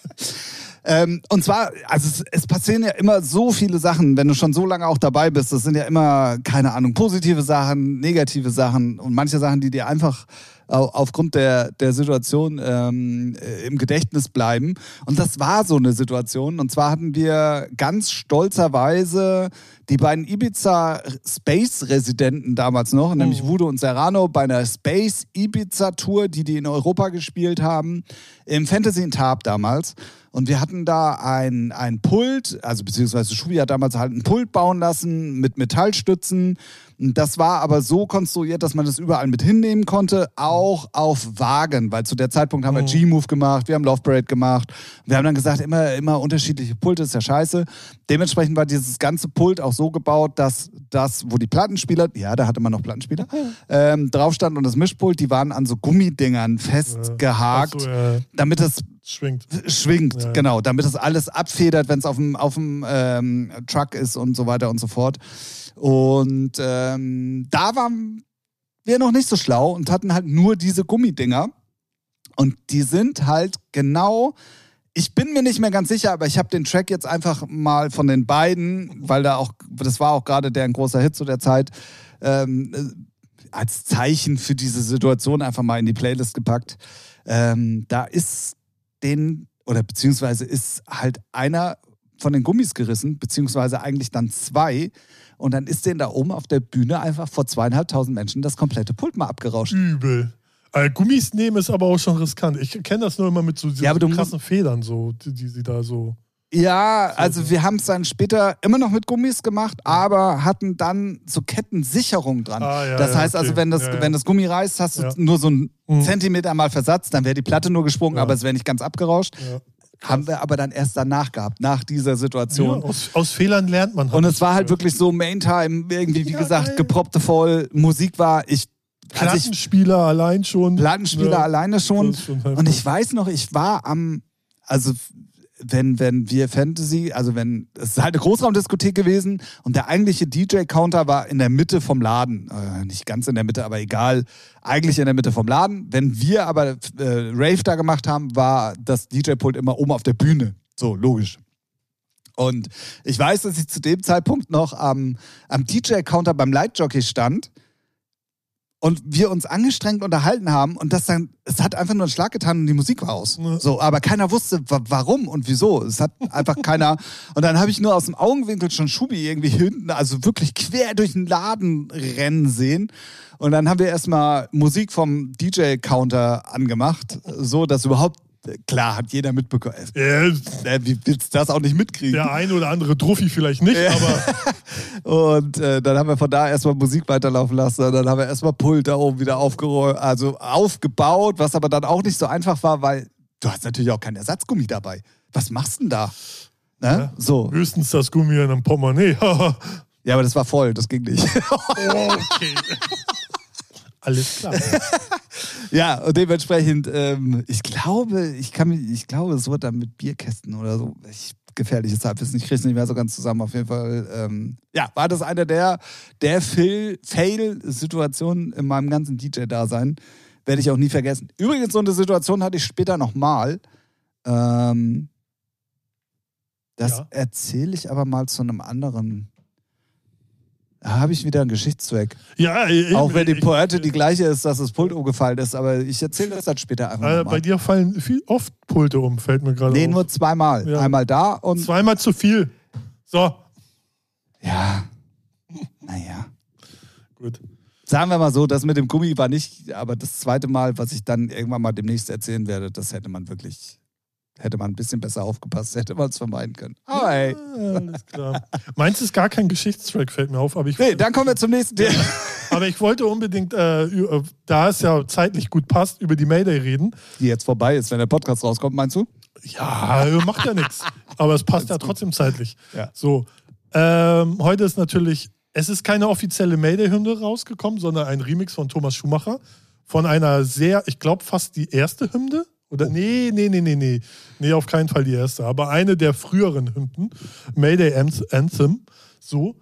*laughs* ähm, und zwar, also es, es passieren ja immer so viele Sachen, wenn du schon so lange auch dabei bist. Das sind ja immer, keine Ahnung, positive Sachen, negative Sachen und manche Sachen, die dir einfach aufgrund der, der Situation ähm, äh, im Gedächtnis bleiben. Und das war so eine Situation. Und zwar hatten wir ganz stolzerweise die beiden Ibiza Space Residenten damals noch, nämlich Mhm. Vudo und Serrano, bei einer Space Ibiza Tour, die die in Europa gespielt haben, im Fantasy in Tab damals. Und wir hatten da ein, ein Pult, also beziehungsweise Schubi hat damals halt ein Pult bauen lassen mit Metallstützen. Das war aber so konstruiert, dass man das überall mit hinnehmen konnte, auch auf Wagen, weil zu der Zeitpunkt haben wir Mhm. G-Move gemacht, wir haben Love Parade gemacht. Wir haben dann gesagt, immer, immer unterschiedliche Pulte ist ja scheiße. Dementsprechend war dieses ganze Pult auch so gebaut, dass das, wo die Plattenspieler, ja, da hatte man noch Plattenspieler, ähm, drauf stand und das Mischpult, die waren an so Gummidingern festgehakt Ach so, ja. damit das schwingt. schwingt, Ja. genau, damit es alles abfedert, wenn es auf dem, auf dem ähm, Truck ist und so weiter und so fort. Und ähm, da waren wir noch nicht so schlau und hatten halt nur diese Gummidinger. Und die sind halt genau. Ich bin mir nicht mehr ganz sicher, aber ich habe den Track jetzt einfach mal von den beiden, weil da auch, das war auch gerade der ein großer Hit zu der Zeit, ähm, äh, als Zeichen für diese Situation einfach mal in die Playlist gepackt. Ähm, da ist den, oder beziehungsweise ist halt einer von den Gummis gerissen, beziehungsweise eigentlich dann zwei. Und dann ist denen da oben auf der Bühne einfach vor zweieinhalbtausend Menschen das komplette Pult mal abgerauscht. Übel. Äh, Gummis nehmen ist aber auch schon riskant. Ich kenne das nur immer mit so Ja, du krassen Federn, so, die, die sie da so. Ja, also wir haben es dann später immer noch mit Gummis gemacht, aber hatten dann so Kettensicherung dran. Ah, ja, das ja, heißt also, okay. wenn das, Ja, ja. wenn das Gummi reißt, hast du Ja. nur so einen Mhm. Zentimeter mal Versatz, dann wäre die Platte nur gesprungen, Ja. aber es wäre nicht ganz abgerauscht. Haben wir aber dann erst danach gehabt, nach dieser Situation. Ja, aus, aus Fehlern lernt man. Und es war halt wirklich so Main-Time, irgendwie, wie Ja, gesagt, geil. geproppte voll. Musik war, ich, als ich Plattenspieler allein schon. Plattenspieler Ja, alleine schon. schon. Und ich weiß noch, ich war am, also wenn, wenn wir Fantasy, also wenn, es ist halt eine Großraumdiskothek gewesen und der eigentliche DJ-Counter war in der Mitte vom Laden. Äh, nicht ganz in der Mitte, aber egal, eigentlich in der Mitte vom Laden. Wenn wir aber äh, Rave da gemacht haben, war das DJ-Pult immer oben auf der Bühne. So, logisch. Und ich weiß, dass ich zu dem Zeitpunkt noch am, am DJ-Counter beim Lightjockey stand und wir uns angestrengt unterhalten haben und das dann, es hat einfach nur einen Schlag getan und die Musik war aus. Ja. So, aber keiner wusste, wa warum und wieso. Es hat einfach keiner. *laughs* Und dann habe ich nur aus dem Augenwinkel schon Schubi irgendwie hinten, also wirklich quer durch den Laden rennen sehen. Und dann haben wir erstmal Musik vom DJ-Counter angemacht, so dass überhaupt, klar, hat jeder mitbekommen. Äh, Wie willst du das auch nicht mitkriegen? der ein oder andere Druffi vielleicht nicht, aber *laughs* Und äh, dann haben wir von da erstmal Musik weiterlaufen lassen. Und dann haben wir erstmal Pult da oben wieder aufgeräumt, also aufgebaut, was aber dann auch nicht so einfach war, weil du hast natürlich auch keinen Ersatzgummi dabei. Was machst du denn da? Ne? Ja. So. höchstens das Gummi in einem Portemonnaie. *laughs* Ja, aber das war voll, das ging nicht. okay. Alles klar. *laughs* ja, und dementsprechend, ähm, ich glaube, ich kann mich, ich glaube, es wird dann mit Bierkästen oder so. Ich, gefährliches Halbwissen, ich kriege es nicht mehr so ganz zusammen. Auf jeden Fall, ähm, ja, war das eine der, der Fail- Fail-Situationen in meinem ganzen DJ-Dasein. Werde ich auch nie vergessen. Übrigens, so eine Situation hatte ich später nochmal. Ähm, das Ja. erzähle ich aber mal zu einem anderen. Da habe ich wieder einen Geschichtszweck. Ja, ich, Auch wenn die Pointe die gleiche ist, dass das Pult umgefallen ist, aber ich erzähle das dann später einfach Äh, nochmal. bei dir fallen viel, oft Pulte um, fällt mir gerade Nee, auf. nur zweimal. Ja. Einmal da und. Zweimal zu viel. So, Ja. Naja. gut. Sagen wir mal so, das mit dem Gummi war nicht, aber das zweite Mal, was ich dann irgendwann mal demnächst erzählen werde, das hätte man wirklich, hätte man ein bisschen besser aufgepasst, hätte man es vermeiden können. Aber hey. Ja, alles klar. *laughs* Meins ist gar kein Geschichtstrack, fällt mir auf, aber ich, Nee, dann kommen wir zum nächsten Thema. *laughs* aber ich wollte unbedingt, äh, äh, da es ja zeitlich gut passt, über die Mayday reden. Die jetzt vorbei ist, wenn der Podcast rauskommt, meinst du? Ja, macht ja nichts. Aber es passt *laughs* ja trotzdem zeitlich. Ja. So, ähm, heute ist natürlich, es ist keine offizielle Mayday-Hymne rausgekommen, sondern ein Remix von Thomas Schumacher. Von einer sehr, ich glaube fast die erste Hymne. Oder nee, nee, nee, nee, nee. Nee, auf keinen Fall die erste. Aber eine der früheren Hymnen. Mayday Anth- Anthem. So.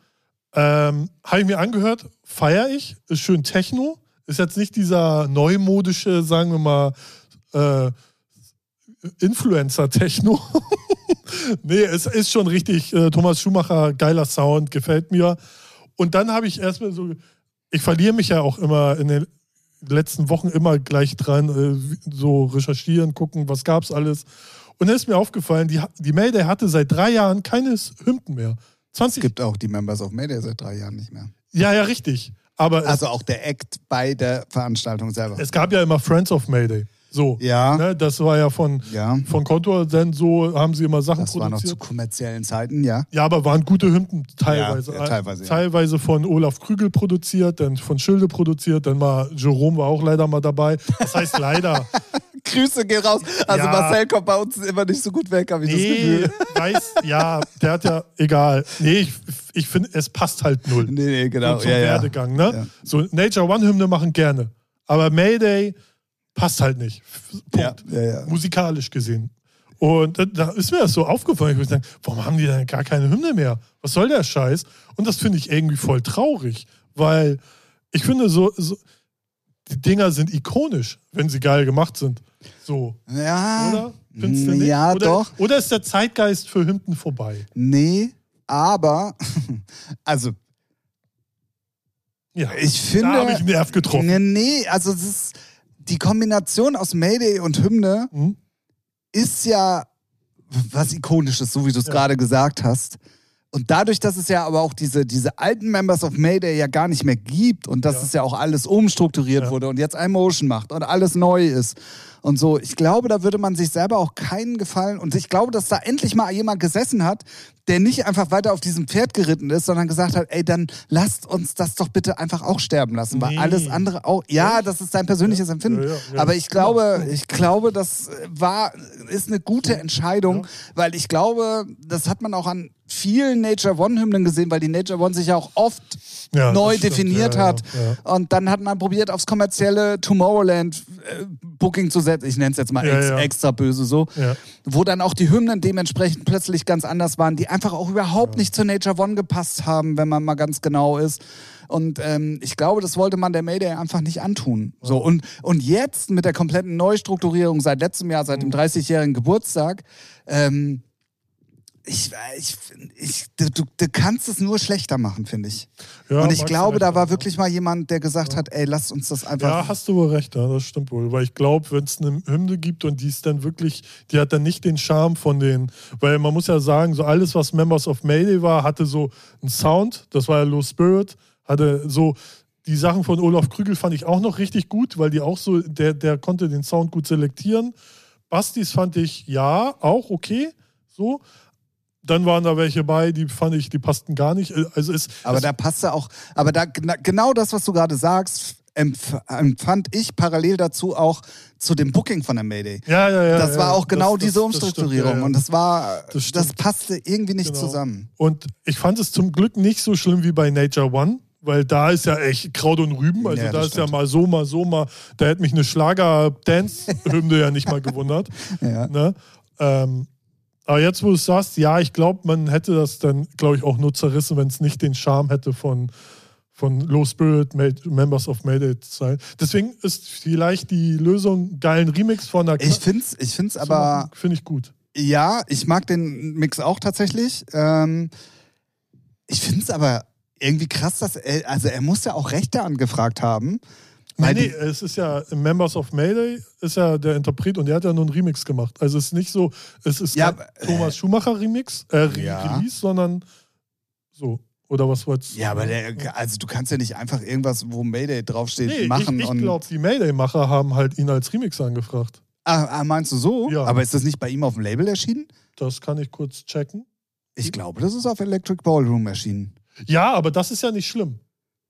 Ähm, Habe ich mir angehört, feiere ich. Ist schön Techno. Ist jetzt nicht dieser neumodische, sagen wir mal, äh, Influencer-Techno. *laughs* nee, es ist schon richtig. Äh, Thomas Schumacher, geiler Sound, gefällt mir. Und dann habe ich erstmal so, ich verliere mich ja auch immer in den letzten Wochen immer gleich dran, äh, so recherchieren, gucken, was gab's alles. Und dann ist mir aufgefallen, die, die Mayday hatte seit drei Jahren keine Hymnen mehr. Es 20. gibt auch die Members of Mayday seit drei Jahren nicht mehr. Ja, ja, richtig. Aber es, Also auch der Act bei der Veranstaltung selber. es gab ja immer Friends of Mayday. So. Ja. Ne, das war ja von, Ja. von Kontor, denn so haben sie immer Sachen Das war noch produziert. zu kommerziellen Zeiten, ja. Ja, aber waren gute Hymnen teilweise. Ja, ja, teilweise. Teilweise von Olaf Krügel produziert, dann von Schilde produziert, dann mal Jerome war auch leider mal dabei. Das heißt leider. *laughs* Grüße gehen raus. Also Ja. Marcel kommt bei uns immer nicht so gut weg, habe ich das nee, Gefühl. weiß, ja, der hat ja, egal. Nee, ich, ich finde, es passt halt null. Nee, nee, genau. zum ja. Werdegang, ne? Ja. So Nature One Hymne machen gerne. Aber Mayday, passt halt nicht. Punkt. Ja, ja. Musikalisch gesehen. Und da- da ist mir das so aufgefallen. Ich würde sagen, warum haben die denn gar keine Hymne mehr? Was soll der Scheiß? Und das finde ich irgendwie voll traurig, weil ich finde, so, so die Dinger sind ikonisch, wenn sie geil gemacht sind. So, Ja. oder? Findest du nicht? Ja, oder, doch. Oder ist der Zeitgeist für Hymnen vorbei? Nee, aber, *laughs* also Ja, ich finde. da habe ich einen Nerv getroffen. Nee, nee, also es ist, die Kombination aus Mayday und Hymne Hm? ist ja was Ikonisches, so wie du es Ja. gerade gesagt hast. Und dadurch, dass es ja aber auch diese, diese alten Members of Mayday ja gar nicht mehr gibt und dass Ja. es ja auch alles umstrukturiert Ja. wurde und jetzt iMotion macht und alles neu ist und so, ich glaube, da würde man sich selber auch keinen gefallen. Und ich glaube, dass da endlich mal jemand gesessen hat, der nicht einfach weiter auf diesem Pferd geritten ist, sondern gesagt hat, ey, dann lasst uns das doch bitte einfach auch sterben lassen, weil Nee. alles andere auch, ja, das ist dein persönliches Empfinden, Ja, ja, ja. aber ich glaube, ich glaube, das war, ist eine gute Entscheidung, weil ich glaube, das hat man auch an vielen Nature One Hymnen gesehen, weil die Nature One sich ja auch oft Ja, neu stimmt. definiert Ja, hat. ja. Und dann hat man probiert, aufs kommerzielle Tomorrowland äh, Booking zu setzen. Ich nenne es jetzt mal ex, extra böse so. Wo dann auch die Hymnen dementsprechend plötzlich ganz anders waren, die einfach auch überhaupt nicht zu Nature One gepasst haben, wenn man mal ganz genau ist. Und ähm, ich glaube, das wollte man der Mayday einfach nicht antun. So, und, und jetzt mit der kompletten Neustrukturierung seit letztem Jahr, Mhm. seit dem 30-jährigen Geburtstag, ähm, ich, ich, ich, du, du, kannst es nur schlechter machen, finde ich. Ja, und ich glaube, recht da war wirklich mal jemand, der gesagt hat, ey, lasst uns das einfach. Ja, hast du wohl recht, ja, das stimmt wohl. Weil ich glaube, wenn es eine Hymne gibt und die ist dann wirklich, die hat dann nicht den Charme von den, weil man muss ja sagen, so alles, was Members of Mayday war, hatte so einen Sound, das war ja Low Spirit, hatte so, die Sachen von Olaf Krügel fand ich auch noch richtig gut, weil die auch so, der, der konnte den Sound gut selektieren. Bastis fand ich ja auch okay, so. Dann waren da welche bei, die fand ich, die passten gar nicht. Also es, aber es, da passte auch, aber da gena- genau das, was du gerade sagst, empf empfand ich parallel dazu auch zu dem Booking von der Mayday. ja, ja, ja, Das war ja, auch genau das- diese das- das stimmt, Umstrukturierung ja, ja. und das war, Das das, passte irgendwie nicht Genau. zusammen. Und ich fand es zum Glück nicht so schlimm wie bei Nature One, weil da ist ja echt Kraut und Rüben. Also Ja, da ist ja stimmt. mal so, mal so, mal. Da hätte mich eine Schlager-Dance-Hymne ja nicht mal gewundert. *laughs* Ja. Ne? Ähm, aber jetzt, wo du es sagst, ja, ich glaube, man hätte das dann, glaube ich, auch nur zerrissen, wenn es nicht den Charme hätte von, von Low Spirit, Made, Members of Mayday zu sein. Deswegen ist vielleicht die Lösung, geilen Remix von der Ich find's, ich find's aber, Finde ich gut. ja, ich mag den Mix auch tatsächlich. Ähm, ich find's aber irgendwie krass, dass er, also er muss ja auch Rechte angefragt haben. Weil nee, es ist ja Members of Mayday ist ja der Interpret und der hat ja nur einen Remix gemacht. Also es ist nicht so, es ist Ja, kein Thomas Schumacher Remix, äh, Ja. Release, sondern so. Oder was wolltest du? Ja, aber der, also du kannst ja nicht einfach irgendwas, wo Mayday draufsteht, Nee, machen ich, ich glaube, die Mayday-Macher haben halt ihn als Remix angefragt. ah, ah, meinst du so? Ja. Aber ist das nicht bei ihm auf dem Label erschienen? Das kann ich kurz checken. Ich glaube, das ist auf Electric Ballroom erschienen. Ja, aber das ist ja nicht schlimm.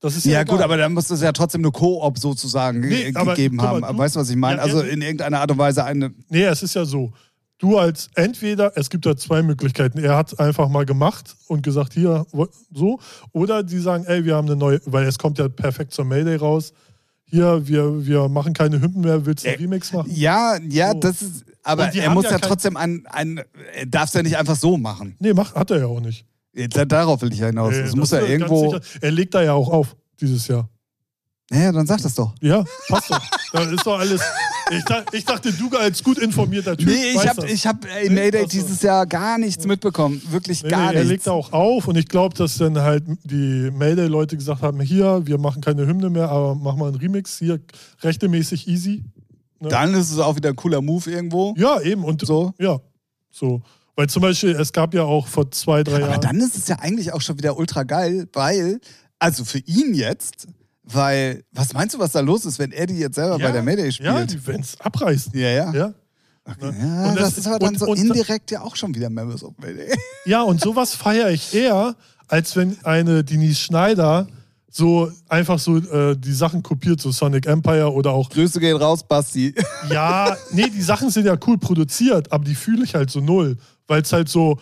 Das ist ja, Ja, egal. gut, aber dann muss es ja trotzdem eine Koop sozusagen Nee, ge- aber gegeben mal, haben. du- weißt du, was ich meine? Ja, also in irgendeiner Art und Weise eine. Nee, es ist ja so. Du als entweder, es gibt ja zwei Möglichkeiten. Er hat einfach mal gemacht und gesagt, hier, so. Oder die sagen, ey, wir haben eine neue, weil es kommt ja perfekt zur Mayday raus. Hier, wir, wir machen keine Hymnen mehr, willst du einen Äh, Remix machen? Ja, ja, So. das ist. Aber er muss ja ja, trotzdem ein, ein. Er darf es ja nicht einfach so machen. Nee, macht, hat er ja auch nicht. Da- Darauf will ich ja hinaus. Nee, das muss ist ja irgendwo. sicher- Er legt da ja auch auf, dieses Jahr. Ja, dann sag das doch. Ja, passt doch. Da ist doch alles. Ich, ich dachte, du als gut informierter Typ. Nee, ich habe das. ich hab in Mayday dieses Jahr gar nichts mitbekommen. Wirklich Nee, gar nee, er nichts. legt da auch auf und ich glaube, dass dann halt die Mayday-Leute gesagt haben: Hier, wir machen keine Hymne mehr, aber mach mal einen Remix. Hier, rechtemäßig easy. Ne? Dann ist es auch wieder ein cooler Move irgendwo. Ja, eben. Und So. ja, so. Weil zum Beispiel, es gab ja auch vor zwei, drei Aber Jahren. dann ist es ja eigentlich auch schon wieder ultra geil, weil, also für ihn jetzt, weil, was meinst du, was da los ist, wenn er die jetzt selber ja, bei der Mayday Ja, spielt? die werden es abreißen. Ja, ja. Ja. Ja, Ne? Und das, das- ist aber dann und- so und- indirekt ja auch schon wieder Members of Mayday. Ja, und sowas feiere ich eher, als wenn eine Denise Schneider so einfach so äh, die Sachen kopiert, so Sonic Empire oder auch. Grüße gehen raus, Basti. *laughs* Ja, nee, die Sachen sind ja cool produziert, aber die fühle ich halt so null. Weil es halt so,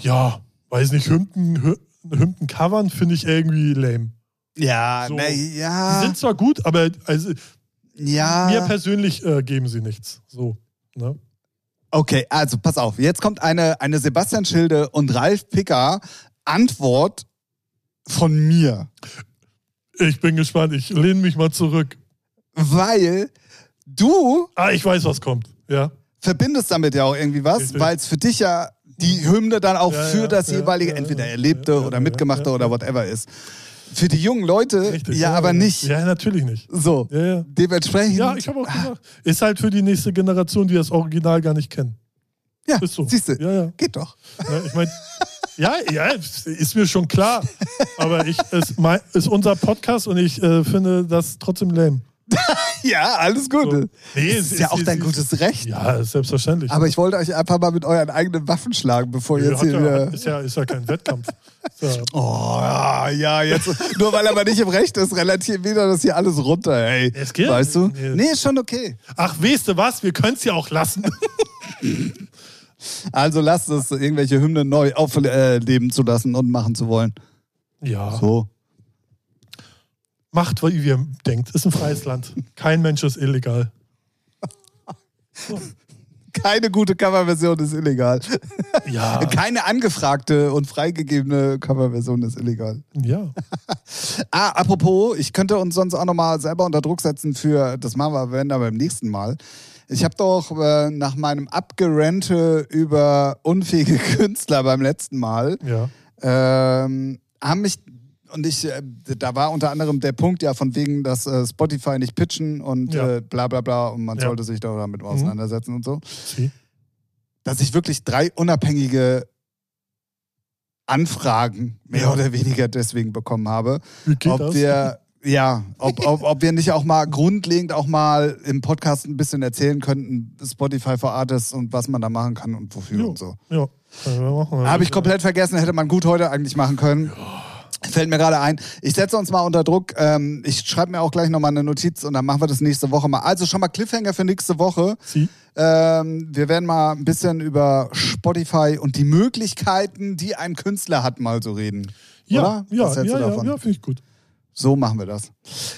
ja, weiß nicht, Hymnen, Hymnen covern finde ich irgendwie lame. Ja, So. na, Die ja. sind zwar gut, aber also, Ja. Mir persönlich äh, geben sie nichts. So. Ne? Okay, also pass auf. Jetzt kommt eine, eine Sebastian Schilde und Ralf Picker Antwort von mir. Ich bin gespannt. Ich lehne mich mal zurück. Weil du Ah, ich weiß, was kommt. Ja. verbindest damit ja auch irgendwie was, weil es für dich ja die Hymne dann auch Ja, für ja, das ja, jeweilige, entweder erlebte oder mitgemachte oder whatever ist. Für die jungen Leute Richtig. ja, aber nicht. Ja, natürlich nicht. So. Dementsprechend. Ja, ich habe auch gesagt, ist halt für die nächste Generation, die das Original gar nicht kennen. Ja, Ist so. siehst du. Ja, ja. Geht doch. Ne, ich meine, ja, ja, ist mir schon klar. Aber ich, es mein, ist unser Podcast und ich äh, finde das trotzdem lame. *laughs* Ja, alles gut. So. Nee, das ist ja auch dein gutes Recht. Ja, ist selbstverständlich. Aber ich wollte euch einfach mal mit euren eigenen Waffen schlagen, bevor ihr Ja, jetzt hier ja, ist, ja, ist ja kein Wettkampf. *laughs* Ist ja, Oh, ja, ja, jetzt. nur weil er mal nicht im Recht ist, relativiert wieder das hier alles runter, ey. Es geht. Weißt du? Nee. Nee, ist schon okay. ach, weißt du was? Wir können es ja auch lassen. *laughs* Also lasst es, irgendwelche Hymnen neu aufleben zu lassen und machen zu wollen. Ja, So. macht, wie ihr denkt. Ist ein freies Land. Kein Mensch ist illegal. Keine gute Coverversion ist illegal. Ja, *laughs* Keine angefragte und freigegebene Coverversion ist illegal. ja. *laughs* Ah, apropos, ich könnte uns sonst auch nochmal selber unter Druck setzen für, das machen wir wenn, aber beim nächsten Mal. Ich habe doch äh, nach meinem Abgerente über unfähige *laughs* Künstler beim letzten Mal, ja. ähm, haben mich, und ich, äh, da war unter anderem der Punkt ja von wegen, dass äh, Spotify nicht pitchen und Ja. äh, bla bla bla und man Ja. Mhm. sollte sich doch damit auseinandersetzen und so, Sie. dass ich wirklich drei unabhängige Anfragen mehr oder weniger deswegen bekommen habe ob das? wir ja, ob, ob, ob wir nicht auch mal grundlegend auch mal im Podcast ein bisschen erzählen könnten, Spotify for Artists und was man da machen kann und wofür Jo. und so. ja. Habe ich komplett vergessen, hätte man gut heute eigentlich machen können. Fällt mir gerade ein. Ich setze uns mal unter Druck. Ähm, ich schreibe mir auch gleich nochmal eine Notiz und dann machen wir das nächste Woche mal. Also schon mal Cliffhanger für nächste Woche. Sie. Ähm, wir werden mal ein bisschen über Spotify und die Möglichkeiten, die ein Künstler hat, mal so reden. Ja, Oder? ja, ja, ja, ja finde ich gut. So machen wir das.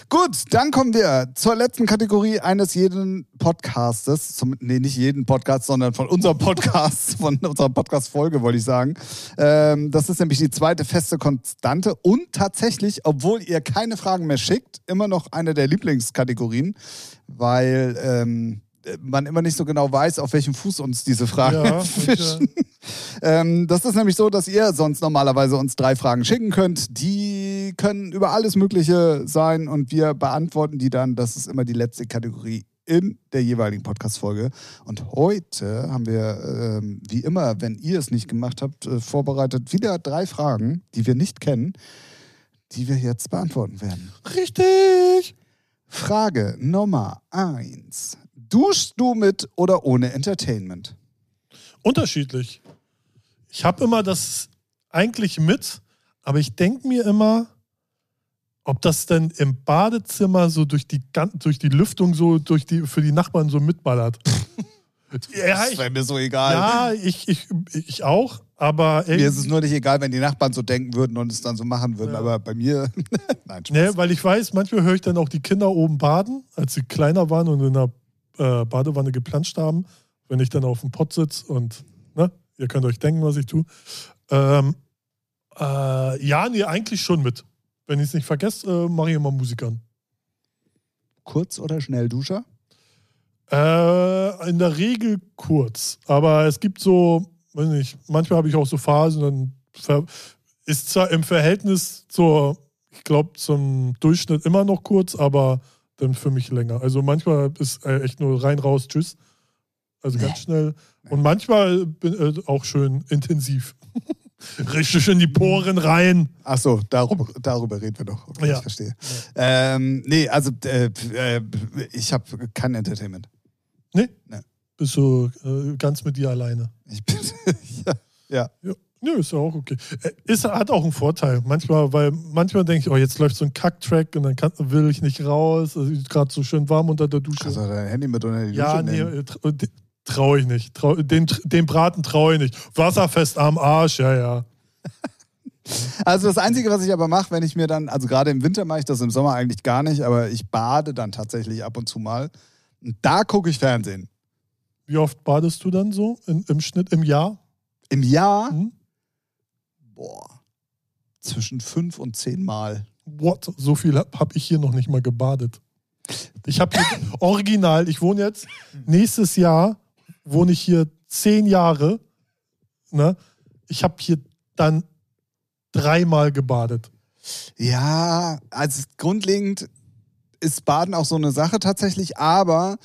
Gut, dann kommen wir zur letzten Kategorie eines jeden Podcastes. Zum, nee, nicht jeden Podcast, sondern von unserem Podcast, *laughs* von unserer Podcast-Folge, wollte ich sagen. Ähm, das ist nämlich die zweite feste Konstante und tatsächlich, obwohl ihr keine Fragen mehr schickt, immer noch eine der Lieblingskategorien, weil ähm, man immer nicht so genau weiß, auf welchem Fuß uns diese Fragen Ja, *laughs* fischen. Ähm, das ist nämlich so, dass ihr sonst normalerweise uns drei Fragen schicken könnt. Die können über alles Mögliche sein und wir beantworten die dann. Das ist immer die letzte Kategorie in der jeweiligen Podcast-Folge. Und heute haben wir, ähm, wie immer, wenn ihr es nicht gemacht habt, äh, vorbereitet wieder drei Fragen, die wir nicht kennen, die wir jetzt beantworten werden. Richtig. Frage Nummer eins. Duschst du mit oder ohne Entertainment? Unterschiedlich. Ich habe immer das eigentlich mit, aber ich denke mir immer, ob das denn im Badezimmer so durch die, durch die Lüftung so durch die, für die Nachbarn so mitballert. *laughs* ja, ich, wäre mir so egal. ja ich, ich, ich auch, aber Mir ist es nur nicht egal, wenn die Nachbarn so denken würden und es dann so machen würden. Ja. Aber bei mir, *laughs* nein, Spaß. Ne, weil ich weiß, manchmal höre ich dann auch die Kinder oben baden, als sie kleiner waren und in der äh, Badewanne geplanscht haben, wenn ich dann auf dem Pott sitze und, ne, ihr könnt euch denken, was ich tue. Ähm, äh, ja, nee, eigentlich schon mit. Wenn ich es nicht vergesse, äh, mache ich immer Musik an. Kurz- oder Schnellduscher? Äh, in der Regel kurz, aber es gibt so, weiß nicht, manchmal habe ich auch so Phasen, dann ist zwar im Verhältnis zur, ich glaube, zum Durchschnitt immer noch kurz, aber dann für mich länger. Also manchmal ist äh, echt nur rein, raus, tschüss. Also ganz Nee. schnell. Und manchmal bin, äh, auch schön intensiv. *laughs* Richtig in die Poren rein. Ach so, darüber, darüber reden wir doch. Okay, Ja. ich verstehe. Ähm, nee, also äh, äh, ich habe kein Entertainment. Ne? Nee. Bist du äh, ganz mit dir alleine. Ich bin, *laughs* ja, ja. Ja, nö, ist ja auch okay. Äh, Ist, hat auch einen Vorteil. Manchmal, weil manchmal denke ich, oh, jetzt läuft so ein Kack-Track und dann kann, will ich nicht raus. Es ist gerade so schön warm unter der Dusche. Kannst du dein Handy mit unter die ja, Dusche nee, nehmen? äh, d- traue ich nicht. Trau, den, den Braten traue ich nicht. Wasserfest am Arsch, ja, ja. Also das Einzige, was ich aber mache, wenn ich mir dann, also gerade im Winter mache ich das im Sommer eigentlich gar nicht, aber ich bade dann tatsächlich ab und zu mal. Und da gucke ich Fernsehen. Wie oft badest du dann so in, im Schnitt im Jahr? Im Jahr, Hm? boah, zwischen fünf und zehn Mal. What? So viel habe hab ich hier noch nicht mal gebadet. Ich habe *laughs* original, ich wohne jetzt, nächstes Jahr wohne ich hier zehn Jahre. Ne? Ich habe hier dann dreimal gebadet. Ja, also grundlegend ist Baden auch so eine Sache tatsächlich, aber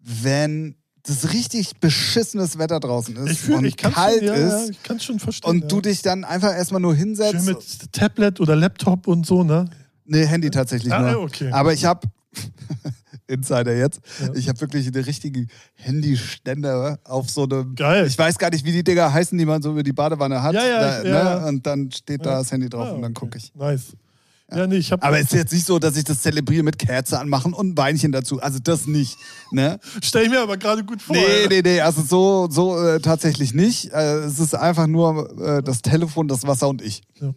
wenn das richtig beschissenes Wetter draußen ist Ich fühle, und ich kalt schon, ja, ja, ist ich kann's schon verstehen. und ja. du dich dann einfach erstmal nur Schön hinsetzt. mit Tablet oder Laptop und so, ne? Nee, Handy tatsächlich Ah, nur. okay. Aber ich habe *laughs* Insider jetzt. Ja. Ich habe wirklich einen richtigen Handyständer auf so einem. Geil. Ich weiß gar nicht, wie die Dinger heißen, die man so über die Badewanne hat. Ja, ja, da, ja, ne? Und dann steht da das Handy drauf Ah, und dann gucke ich. Nice. Ja, nee, ich habe. Aber es ist jetzt nicht so, dass ich das zelebriere mit Kerze anmachen und ein Weinchen dazu. Also das nicht. Ne? Stell ich mir aber gerade gut vor. Nee, nee, nee. Also so, so äh, tatsächlich nicht. Äh, es ist einfach nur äh, das Telefon, das Wasser und ich. Ja,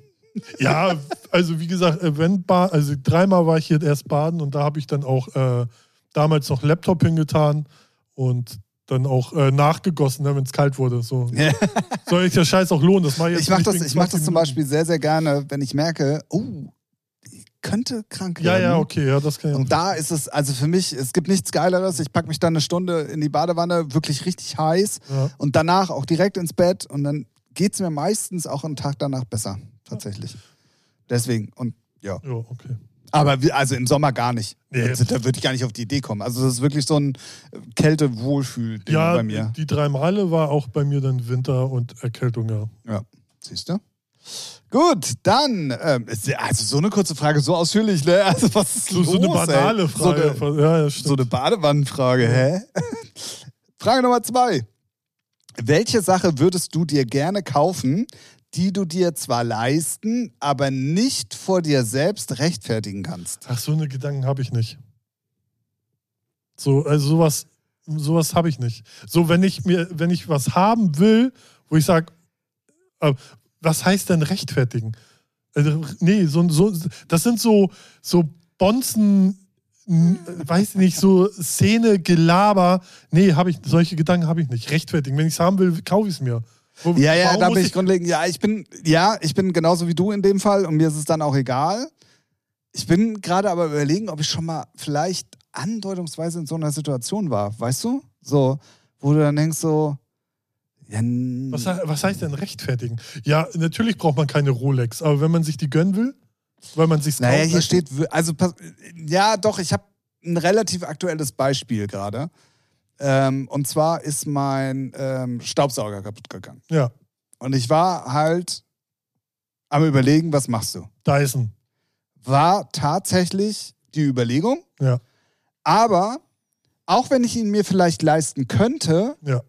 also wie gesagt, äh, wenn also dreimal war ich hier erst baden und da habe ich dann auch äh, damals noch Laptop hingetan und dann auch äh, nachgegossen, ne, wenn es kalt wurde. So. Soll ich der Scheiß auch lohnen? Das mach ich jetzt Ich mache das, ich mach das 20 zum. Beispiel sehr, sehr gerne, wenn ich merke, oh, ich könnte krank Ja, werden. ja, okay, ja, das kann ich. Und da ist es, also für mich, es gibt nichts Geileres. Ich packe mich dann eine Stunde in die Badewanne, wirklich richtig heiß Ja. und danach auch direkt ins Bett und dann geht es mir meistens auch einen Tag danach besser, tatsächlich. Deswegen, und ja. Ja, okay. Aber wir- also im Sommer gar nicht. Nee. Da würde ich gar nicht auf die Idee kommen. Also das ist wirklich so ein Kälte-Wohlfühl-Ding Ja, bei mir. die drei Male war auch bei mir dann Winter und Erkältung, ja. Ja, siehst du? Gut, dann, ähm, also so eine kurze Frage, so ausführlich, ne? Also was ist So, los, so eine banale ey? Frage. So eine, ja, so eine Badewannenfrage, hä? *laughs* Frage Nummer zwei. Welche Sache würdest du dir gerne kaufen, die du dir zwar leisten, aber nicht vor dir selbst rechtfertigen kannst? Ach, so eine Gedanken habe ich nicht. So, also sowas, sowas habe ich nicht. So, wenn ich mir, wenn ich was haben will, wo ich sage, äh, was heißt denn rechtfertigen? Also, nee, so, so, das sind so, so Bonzen, n- weiß ich nicht, so Szene, Gelaber. Nee, habe ich, solche Gedanken habe ich nicht. Rechtfertigen. Wenn ich es haben will, kaufe ich es mir. Ja, ja, da bin ich grundlegend. Ja, ich bin, ja, ich bin genauso wie du in dem Fall und mir ist es dann auch egal. Ich bin gerade aber überlegen, ob ich schon mal vielleicht andeutungsweise in so einer Situation war, weißt du? So, wo du dann denkst so, ja, Was, was heißt denn rechtfertigen? Ja, natürlich braucht man keine Rolex, aber wenn man sich die gönnen will, weil man sich naja, hier steht, w- also, ja, doch, ich habe ein relativ aktuelles Beispiel gerade. Ähm, und zwar ist mein ähm, Staubsauger kaputt gegangen. Ja, Und ich war halt am Überlegen, was machst du? Dyson. war tatsächlich die Überlegung. Ja. Aber auch wenn ich ihn mir vielleicht leisten könnte, Ja.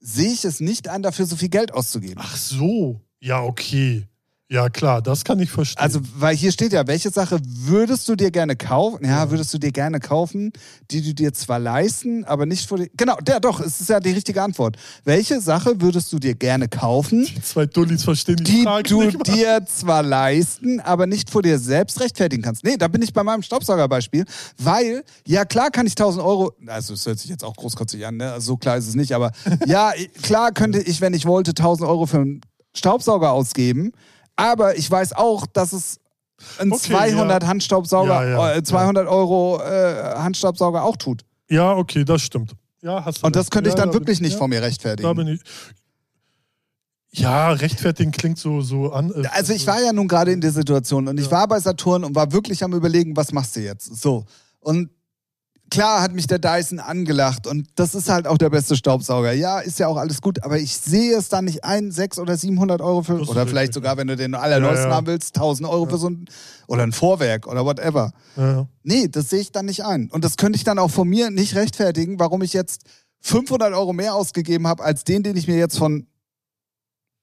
sehe ich es nicht an, dafür so viel Geld auszugeben. Ach so. Ja, okay. Ja, klar, das kann ich verstehen. Also, weil hier steht ja, welche Sache würdest du dir gerne kaufen? Ja, Ja. würdest du dir gerne kaufen, die du dir zwar leisten, aber nicht vor dir. Genau, der doch, es ist ja die richtige Antwort. Welche Sache würdest du dir gerne kaufen, die zwei Dullis verstehen die, die Frage du nicht dir zwar leisten, aber nicht vor dir selbst rechtfertigen kannst. Nee, da bin ich bei meinem Staubsaugerbeispiel, weil, ja klar kann ich 1000 Euro, also es hört sich jetzt auch großkotzig an, ne? so klar ist es nicht, aber ja, *laughs* klar könnte ich, wenn ich wollte, 1000 Euro für einen Staubsauger ausgeben, aber ich weiß auch, dass es ein Okay, 200 ja. Handstaubsauger, Ja, ja, äh, 200 Euro äh, Handstaubsauger auch tut. Ja, okay, das stimmt. Ja, hast du Und das könnte ich dann da wirklich bin, nicht von mir Da rechtfertigen. bin ich. Ja, rechtfertigen klingt so, so an. äh, Also ich war ja nun gerade in der Situation und ich war bei Saturn und war wirklich am überlegen, was machst du jetzt? So. Und klar hat mich der Dyson angelacht und das ist halt auch der beste Staubsauger. Ja, ist ja auch alles gut, aber ich sehe es dann nicht ein, 600 oder 700 Euro für, oder vielleicht richtig, sogar, wenn du den allerneuesten Ja, ja. haben willst, 1000 Euro für so ein, oder ein Vorwerk oder whatever. Ja, ja. Nee, das sehe ich dann nicht ein. Und das könnte ich dann auch von mir nicht rechtfertigen, warum ich jetzt 500 Euro mehr ausgegeben habe, als den, den ich mir jetzt von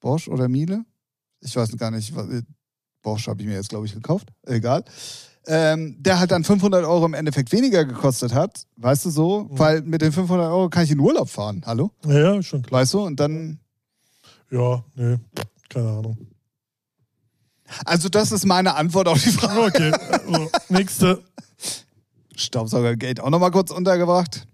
Bosch oder Miele, ich weiß gar nicht, was- Bosch habe ich mir jetzt, glaube ich, gekauft, egal, ähm, der halt dann 500 Euro im Endeffekt weniger gekostet hat, weißt du so, Mhm. weil mit den 500 Euro kann ich in Urlaub fahren, hallo, ja, ja, schon klar. weißt du, und dann, Ja, nee, keine Ahnung. Also das ist meine Antwort auf die Frage. Okay, also, nächste. Staubsaugergate auch nochmal kurz untergebracht.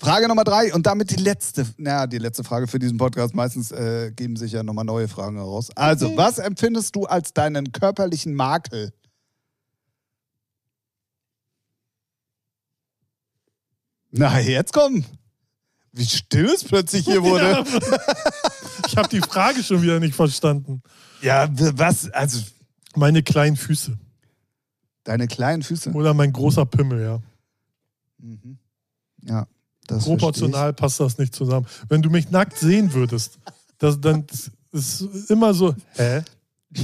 Frage Nummer drei und damit die letzte, naja, die letzte Frage für diesen Podcast. Meistens äh, geben sich ja nochmal neue Fragen heraus. Also, was empfindest du als deinen körperlichen Makel? Na, jetzt komm. Wie still es plötzlich hier wurde. *laughs* Ja. Ich habe die Frage schon wieder nicht verstanden. Ja, was? Also, Meine kleinen Füße. deine kleinen Füße. Oder mein großer Pimmel, ja. Mhm. Ja, das Proportional passt das nicht zusammen. Wenn du mich nackt sehen würdest, das, dann ist immer so, hä? *laughs*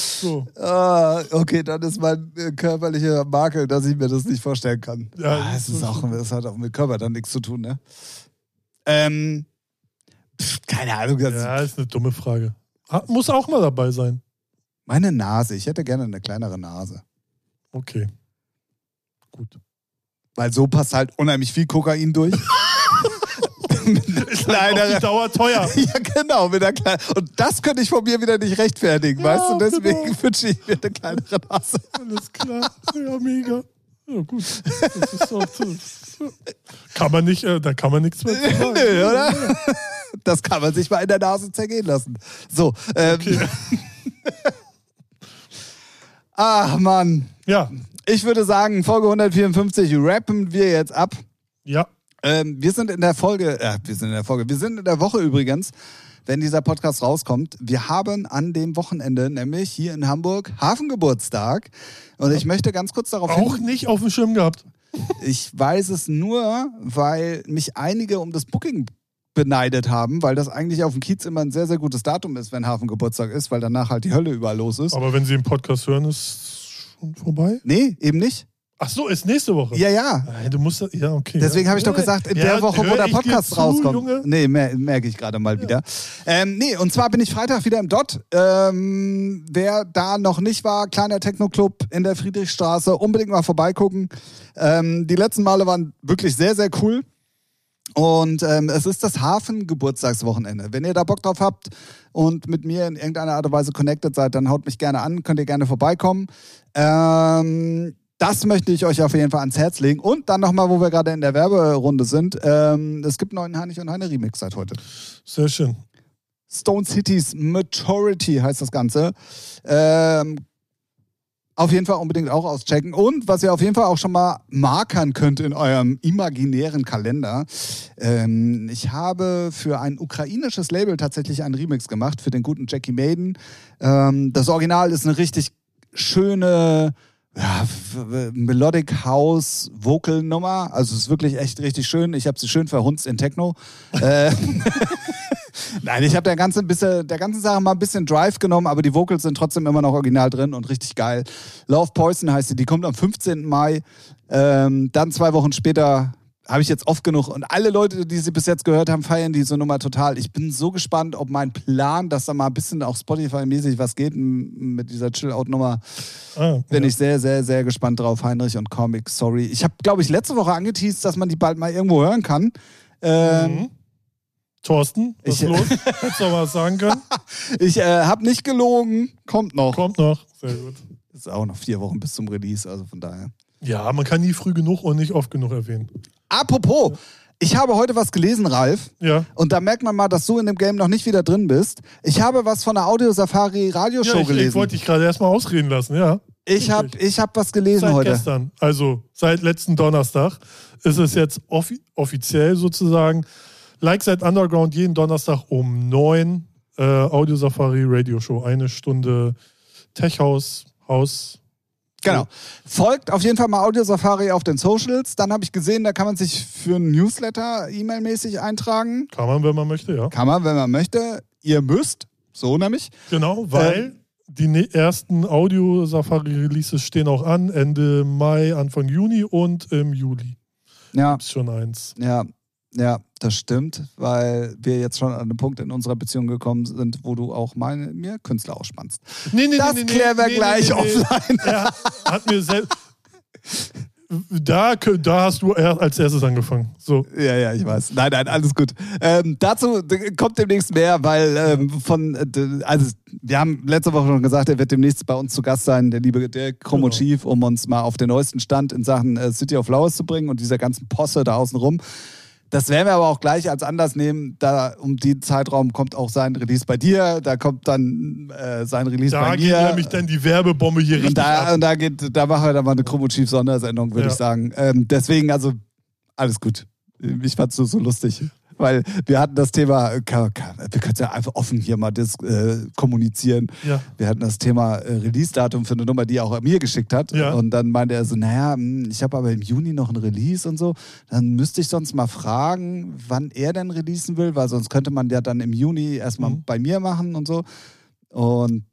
so. Ah, okay, dann ist mein äh, körperlicher Makel, dass ich mir das nicht vorstellen kann. Ja, ah, es ist auch, das hat auch mit Körper dann nichts zu tun, ne? Ähm, pf, keine Ahnung. Das ja, ist eine dumme Frage. Ha- Muss auch mal dabei sein. Meine Nase. Ich hätte gerne eine kleinere Nase. Okay. Gut. Weil so passt halt unheimlich viel Kokain durch. *laughs* mit einer Auf die. Dauer teuer. *laughs* Ja, genau, mit einer kleinen. Und das könnte ich von mir wieder nicht rechtfertigen, Ja, weißt du? Deswegen genau. wünsche ich mir eine kleinere Nase. *laughs* Alles klar. Ja, mega. Ja, gut. Das ist auch so. Kann man nicht, äh, da kann man nichts mehr *laughs* sagen. Nö, oder? Das kann man sich mal in der Nase zergehen lassen. So. Ähm, Okay. Ach, Mann. Ja, Ich würde sagen, Folge 154 rappen wir jetzt ab. ja. Ähm, wir sind in der Folge, äh, wir sind in der Folge, wir sind in der Woche übrigens, wenn dieser Podcast rauskommt. Wir haben an dem Wochenende, nämlich hier in Hamburg, Hafengeburtstag. Und ich möchte ganz kurz darauf Auch hin, nicht auf dem Schirm gehabt. ich weiß es nur, weil mich einige um das Booking beneidet haben, weil das eigentlich auf dem Kiez immer ein sehr, sehr gutes Datum ist, wenn Hafengeburtstag ist, weil danach halt die Hölle überall los ist. Aber wenn Sie den Podcast hören, ist schon vorbei. Nee, eben nicht. Ach so, ist nächste Woche. Ja, ja. Nein, du musst, ja, okay. Deswegen habe ich doch gesagt, in der Woche, wo der Podcast zu, rauskommt. Junge? Nee, mer merke ich gerade mal wieder. Ähm, nee, und zwar bin ich Freitag wieder im Dot. Ähm, wer da noch nicht war, kleiner Techno-Club in der Friedrichstraße, unbedingt mal vorbeigucken. Ähm, die letzten Male waren wirklich sehr, sehr cool. Und ähm, es ist das Hafen-Geburtstagswochenende. Wenn ihr da Bock drauf habt und mit mir in irgendeiner Art und Weise connected seid, dann haut mich gerne an, könnt ihr gerne vorbeikommen. Ähm, das möchte ich euch auf jeden Fall ans Herz legen. Und dann nochmal, wo wir gerade in der Werberunde sind, ähm, es gibt einen neuen Heinrich und Heine Remix seit heute. Sehr schön. Stone Cities Maturity heißt das Ganze. Ähm, auf jeden Fall unbedingt auch auschecken. Und was ihr auf jeden Fall auch schon mal markern könnt in eurem imaginären Kalender. Ähm, ich habe für ein ukrainisches Label tatsächlich einen Remix gemacht für den guten Jackie Maiden. Ähm, das Original ist eine richtig schöne ja, Melodic House Vocal Nummer. Also es ist wirklich echt richtig schön. Ich habe sie schön verhunzt in Techno. *laughs* äh, *laughs* Nein, ich habe der ganzen, bisschen, der ganzen Sache mal ein bisschen Drive genommen, aber die Vocals sind trotzdem immer noch original drin und richtig geil. Love Poison heißt sie, die kommt am 15. Mai. Ähm, dann zwei Wochen später habe ich jetzt oft genug und alle Leute, die sie bis jetzt gehört haben, feiern diese Nummer total. Ich bin so gespannt, ob mein Plan, dass da mal ein bisschen auch Spotify-mäßig was geht mit dieser Chill-Out-Nummer, Ah, bin ja. ich sehr, sehr, sehr gespannt drauf. Heinrich und Comic, sorry. Ich habe, glaube ich, letzte Woche angeteased, dass man die bald mal irgendwo hören kann. Ähm, Mhm. Thorsten, was Ich- ist los? *laughs* Hättest du noch was sagen können? *laughs* Ich äh, habe nicht gelogen, kommt noch. Kommt noch. Sehr gut. Ist auch noch vier Wochen bis zum Release, also von daher. Ja, man kann nie früh genug und nicht oft genug erwähnen. Apropos, ich habe heute was gelesen, Ralf. Ja. Und da merkt man mal, dass du in dem Game noch nicht wieder drin bist. Ich habe was von der Audio Safari ja Radioshow ich, ich gelesen. wollte dich gerade erstmal ausreden lassen, ja. Ich habe ich hab was gelesen Seit heute. gestern, also seit letzten Donnerstag, ist es jetzt offi offiziell sozusagen. Like Side Underground jeden Donnerstag um 9 äh, Audio Safari Radio Show. Eine Stunde Tech House, Haus. Genau. Folgt auf jeden Fall mal Audio Safari auf den Socials. Dann habe ich gesehen, da kann man sich für ein Newsletter E-Mail-mäßig eintragen. Kann man, wenn man möchte, ja. Kann man, wenn man möchte. Ihr müsst. So nämlich. Genau, weil Ähm, die ne ersten Audio Safari Releases stehen auch an. Ende Mai, Anfang Juni und im Juli. Ja, Ist schon eins. ja, ja, das stimmt, weil wir jetzt schon an einem Punkt in unserer Beziehung gekommen sind, wo du auch meine, mir Künstler ausspannst. Nee, nee, Das klären wir gleich offline. Er hat mir selbst. Da, da hast du als erstes angefangen. So. Ja, ja, ich weiß. Nein, nein, alles gut. Ähm, dazu kommt demnächst mehr, weil ähm, von, äh, also wir haben letzte Woche schon gesagt, er wird demnächst bei uns zu Gast sein, der liebe Dirk Kromochiv, genau. um uns mal auf den neuesten Stand in Sachen äh, City of Flowers zu bringen und dieser ganzen Posse da außen rum. Das werden wir aber auch gleich als Anlass nehmen. Da um den Zeitraum kommt auch sein Release bei dir, da kommt dann äh, sein Release da bei mir. Da geht nämlich dann die Werbebombe hier richtig und da, ab. Und da, geht, da machen wir dann mal eine Chromo Chief Sondersendung, würde ja. ich sagen. Ähm, deswegen, also alles gut. Ich fand es so, so lustig weil wir hatten das Thema, wir können es ja einfach offen hier mal das, äh, kommunizieren. Ja. Wir hatten das Thema äh, Release-Datum für eine Nummer, die er auch mir geschickt hat. Ja. Und dann meinte er so, naja, hm, ich habe aber im Juni noch ein Release und so. Dann müsste ich sonst mal fragen, wann er denn releasen will, weil sonst könnte man ja dann im Juni erstmal mhm. bei mir machen und so. Und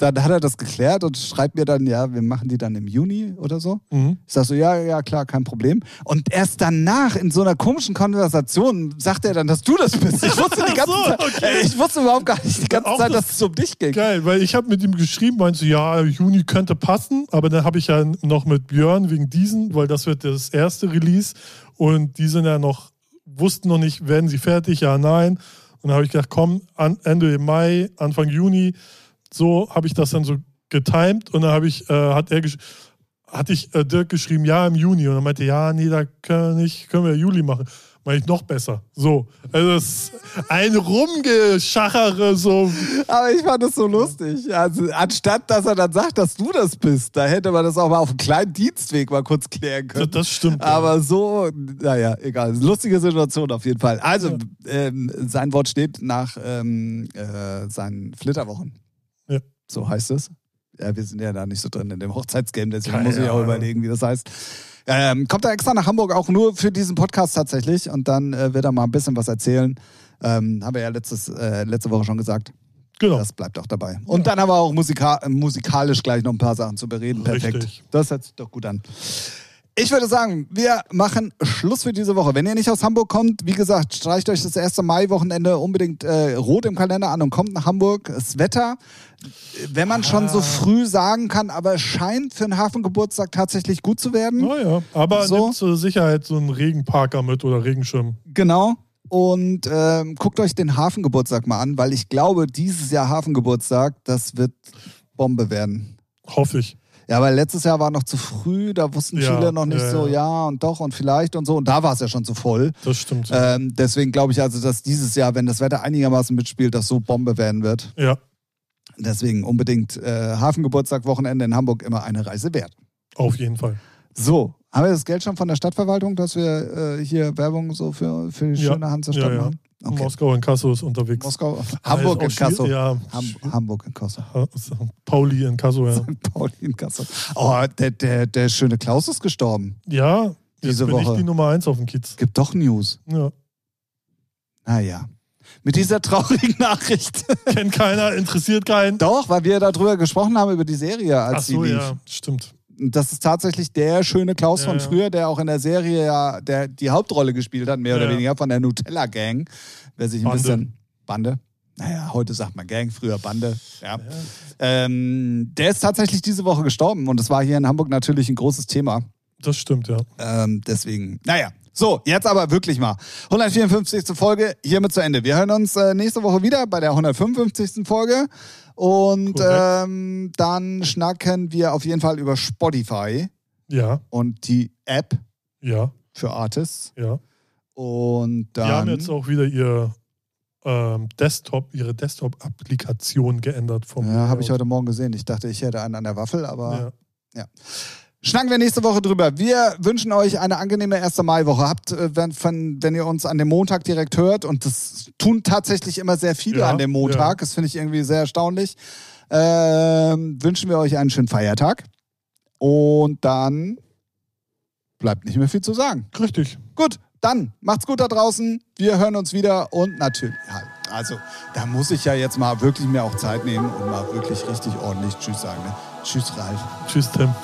dann hat er das geklärt und schreibt mir dann, ja, wir machen die dann im Juni oder so. Mhm. Ich sag so, ja, ja, klar, kein Problem. Und erst danach, in so einer komischen Konversation, sagt er dann, dass du das bist. Ich wusste die *laughs* ganze so, Zeit, okay. ich wusste überhaupt gar nicht die ganze Zeit, das, dass es um dich ging. Geil, weil ich habe mit ihm geschrieben, meinst du, ja, Juni könnte passen, aber dann habe ich ja noch mit Björn wegen diesen, weil das wird das erste Release und die sind ja noch, wussten noch nicht, werden sie fertig, ja, nein. Und dann habe ich gedacht, komm, Ende Mai, Anfang Juni so habe ich das dann so getimed und dann habe ich, äh, hat er hatte ich äh, Dirk geschrieben, ja, im Juni. Und er meinte, ja, nee, da können wir nicht, können wir Juli machen. Meine ich noch besser. So. Also es ist ein Rumgeschachere, so. Aber ich fand das so lustig. Also, anstatt dass er dann sagt, dass du das bist, da hätte man das auch mal auf einem kleinen Dienstweg mal kurz klären können. Das, stimmt. Aber ja. so, naja, egal. Lustige Situation auf jeden Fall. Also, ja. ähm, sein Wort steht nach ähm, äh, seinen Flitterwochen. Ja. So heißt es. Ja, wir sind ja da nicht so drin in dem Hochzeitsgame, deswegen Keine muss ich auch überlegen, wie das heißt. Ähm, kommt er extra nach Hamburg auch nur für diesen Podcast tatsächlich und dann äh, wird er mal ein bisschen was erzählen. Ähm, haben wir ja letztes, äh, letzte Woche schon gesagt. Genau. Das bleibt auch dabei. Und ja. dann aber auch musika musikalisch gleich noch ein paar Sachen zu bereden. Perfekt. Richtig. Das hört sich doch gut an. Ich würde sagen, wir machen Schluss für diese Woche. Wenn ihr nicht aus Hamburg kommt, wie gesagt, streicht euch das erste Mai-Wochenende unbedingt äh, rot im Kalender an und kommt nach Hamburg. Das Wetter, wenn man ah. schon so ah. früh sagen kann, aber es scheint für einen Hafengeburtstag tatsächlich gut zu werden. Naja, aber so. nimmt zur Sicherheit so einen Regenparker mit oder Regenschirm. Genau. Und ähm, guckt euch den Hafengeburtstag mal an, weil ich glaube, dieses Jahr Hafengeburtstag, das wird Bombe werden. Hoffe ich. Ja, weil letztes Jahr war noch zu früh, da wussten ja, viele noch nicht ja, so, ja und doch und vielleicht und so. Und da war es ja schon zu voll. Das stimmt. Ähm, deswegen glaube ich also, dass dieses Jahr, wenn das Wetter einigermaßen mitspielt, das so Bombe werden wird. Ja. Deswegen unbedingt äh, Hafengeburtstag, Wochenende in Hamburg immer eine Reise wert. Auf jeden Fall. So, haben wir das Geld schon von der Stadtverwaltung, dass wir äh, hier Werbung so für, für die schöne Hansestadt machen? Okay. Moskau in Kasso ist unterwegs. Moskau, Hamburg in Kasso. Ja. Ham Hamburg in Kasso. Pauli in Kasso, ja. *laughs* Pauli in Kasso. Oh, der, der, der schöne Klaus ist gestorben. Ja, diese bin Woche. ich die Nummer eins auf dem Kiez. Gibt doch News. Ja. Naja. Mit dieser traurigen Nachricht. Kennt keiner, interessiert keinen. Doch, weil wir darüber gesprochen haben, über die Serie, als Ach so, sie lief. ja, stimmt das ist tatsächlich der schöne Klaus ja, von früher, der auch in der Serie ja der, die Hauptrolle gespielt hat, mehr ja. oder weniger, von der Nutella Gang. Wer sich ein Bande. bisschen. Bande? Naja, heute sagt man Gang, früher Bande. Ja. Ähm, der ist tatsächlich diese Woche gestorben und das war hier in Hamburg natürlich ein großes Thema. Das stimmt, ja. Ähm, deswegen, naja. So, jetzt aber wirklich mal. 154. Folge hiermit zu Ende. Wir hören uns äh, nächste Woche wieder bei der 155. Folge. Und ähm, dann schnacken wir auf jeden Fall über Spotify. Ja. Und die App. Ja. Für Artists. Ja. Und dann. Die haben jetzt auch wieder ihr ähm, Desktop, ihre Desktop-Applikation geändert vom. Ja, habe ich heute Morgen gesehen. Ich dachte, ich hätte einen an der Waffel, aber ja. ja. Schnacken wir nächste Woche drüber. Wir wünschen euch eine angenehme 1. Mai-Woche. Habt, äh, wenn, wenn, ihr uns an dem Montag direkt hört, und das tun tatsächlich immer sehr viele ja, an dem Montag, ja. das finde ich irgendwie sehr erstaunlich, äh, wünschen wir euch einen schönen Feiertag. Und dann bleibt nicht mehr viel zu sagen. Richtig. Gut, dann macht's gut da draußen. Wir hören uns wieder und natürlich. Ja, also, da muss ich ja jetzt mal wirklich mir auch Zeit nehmen und mal wirklich richtig ordentlich Tschüss sagen. Ne? Tschüss, Ralf. Tschüss, Tim.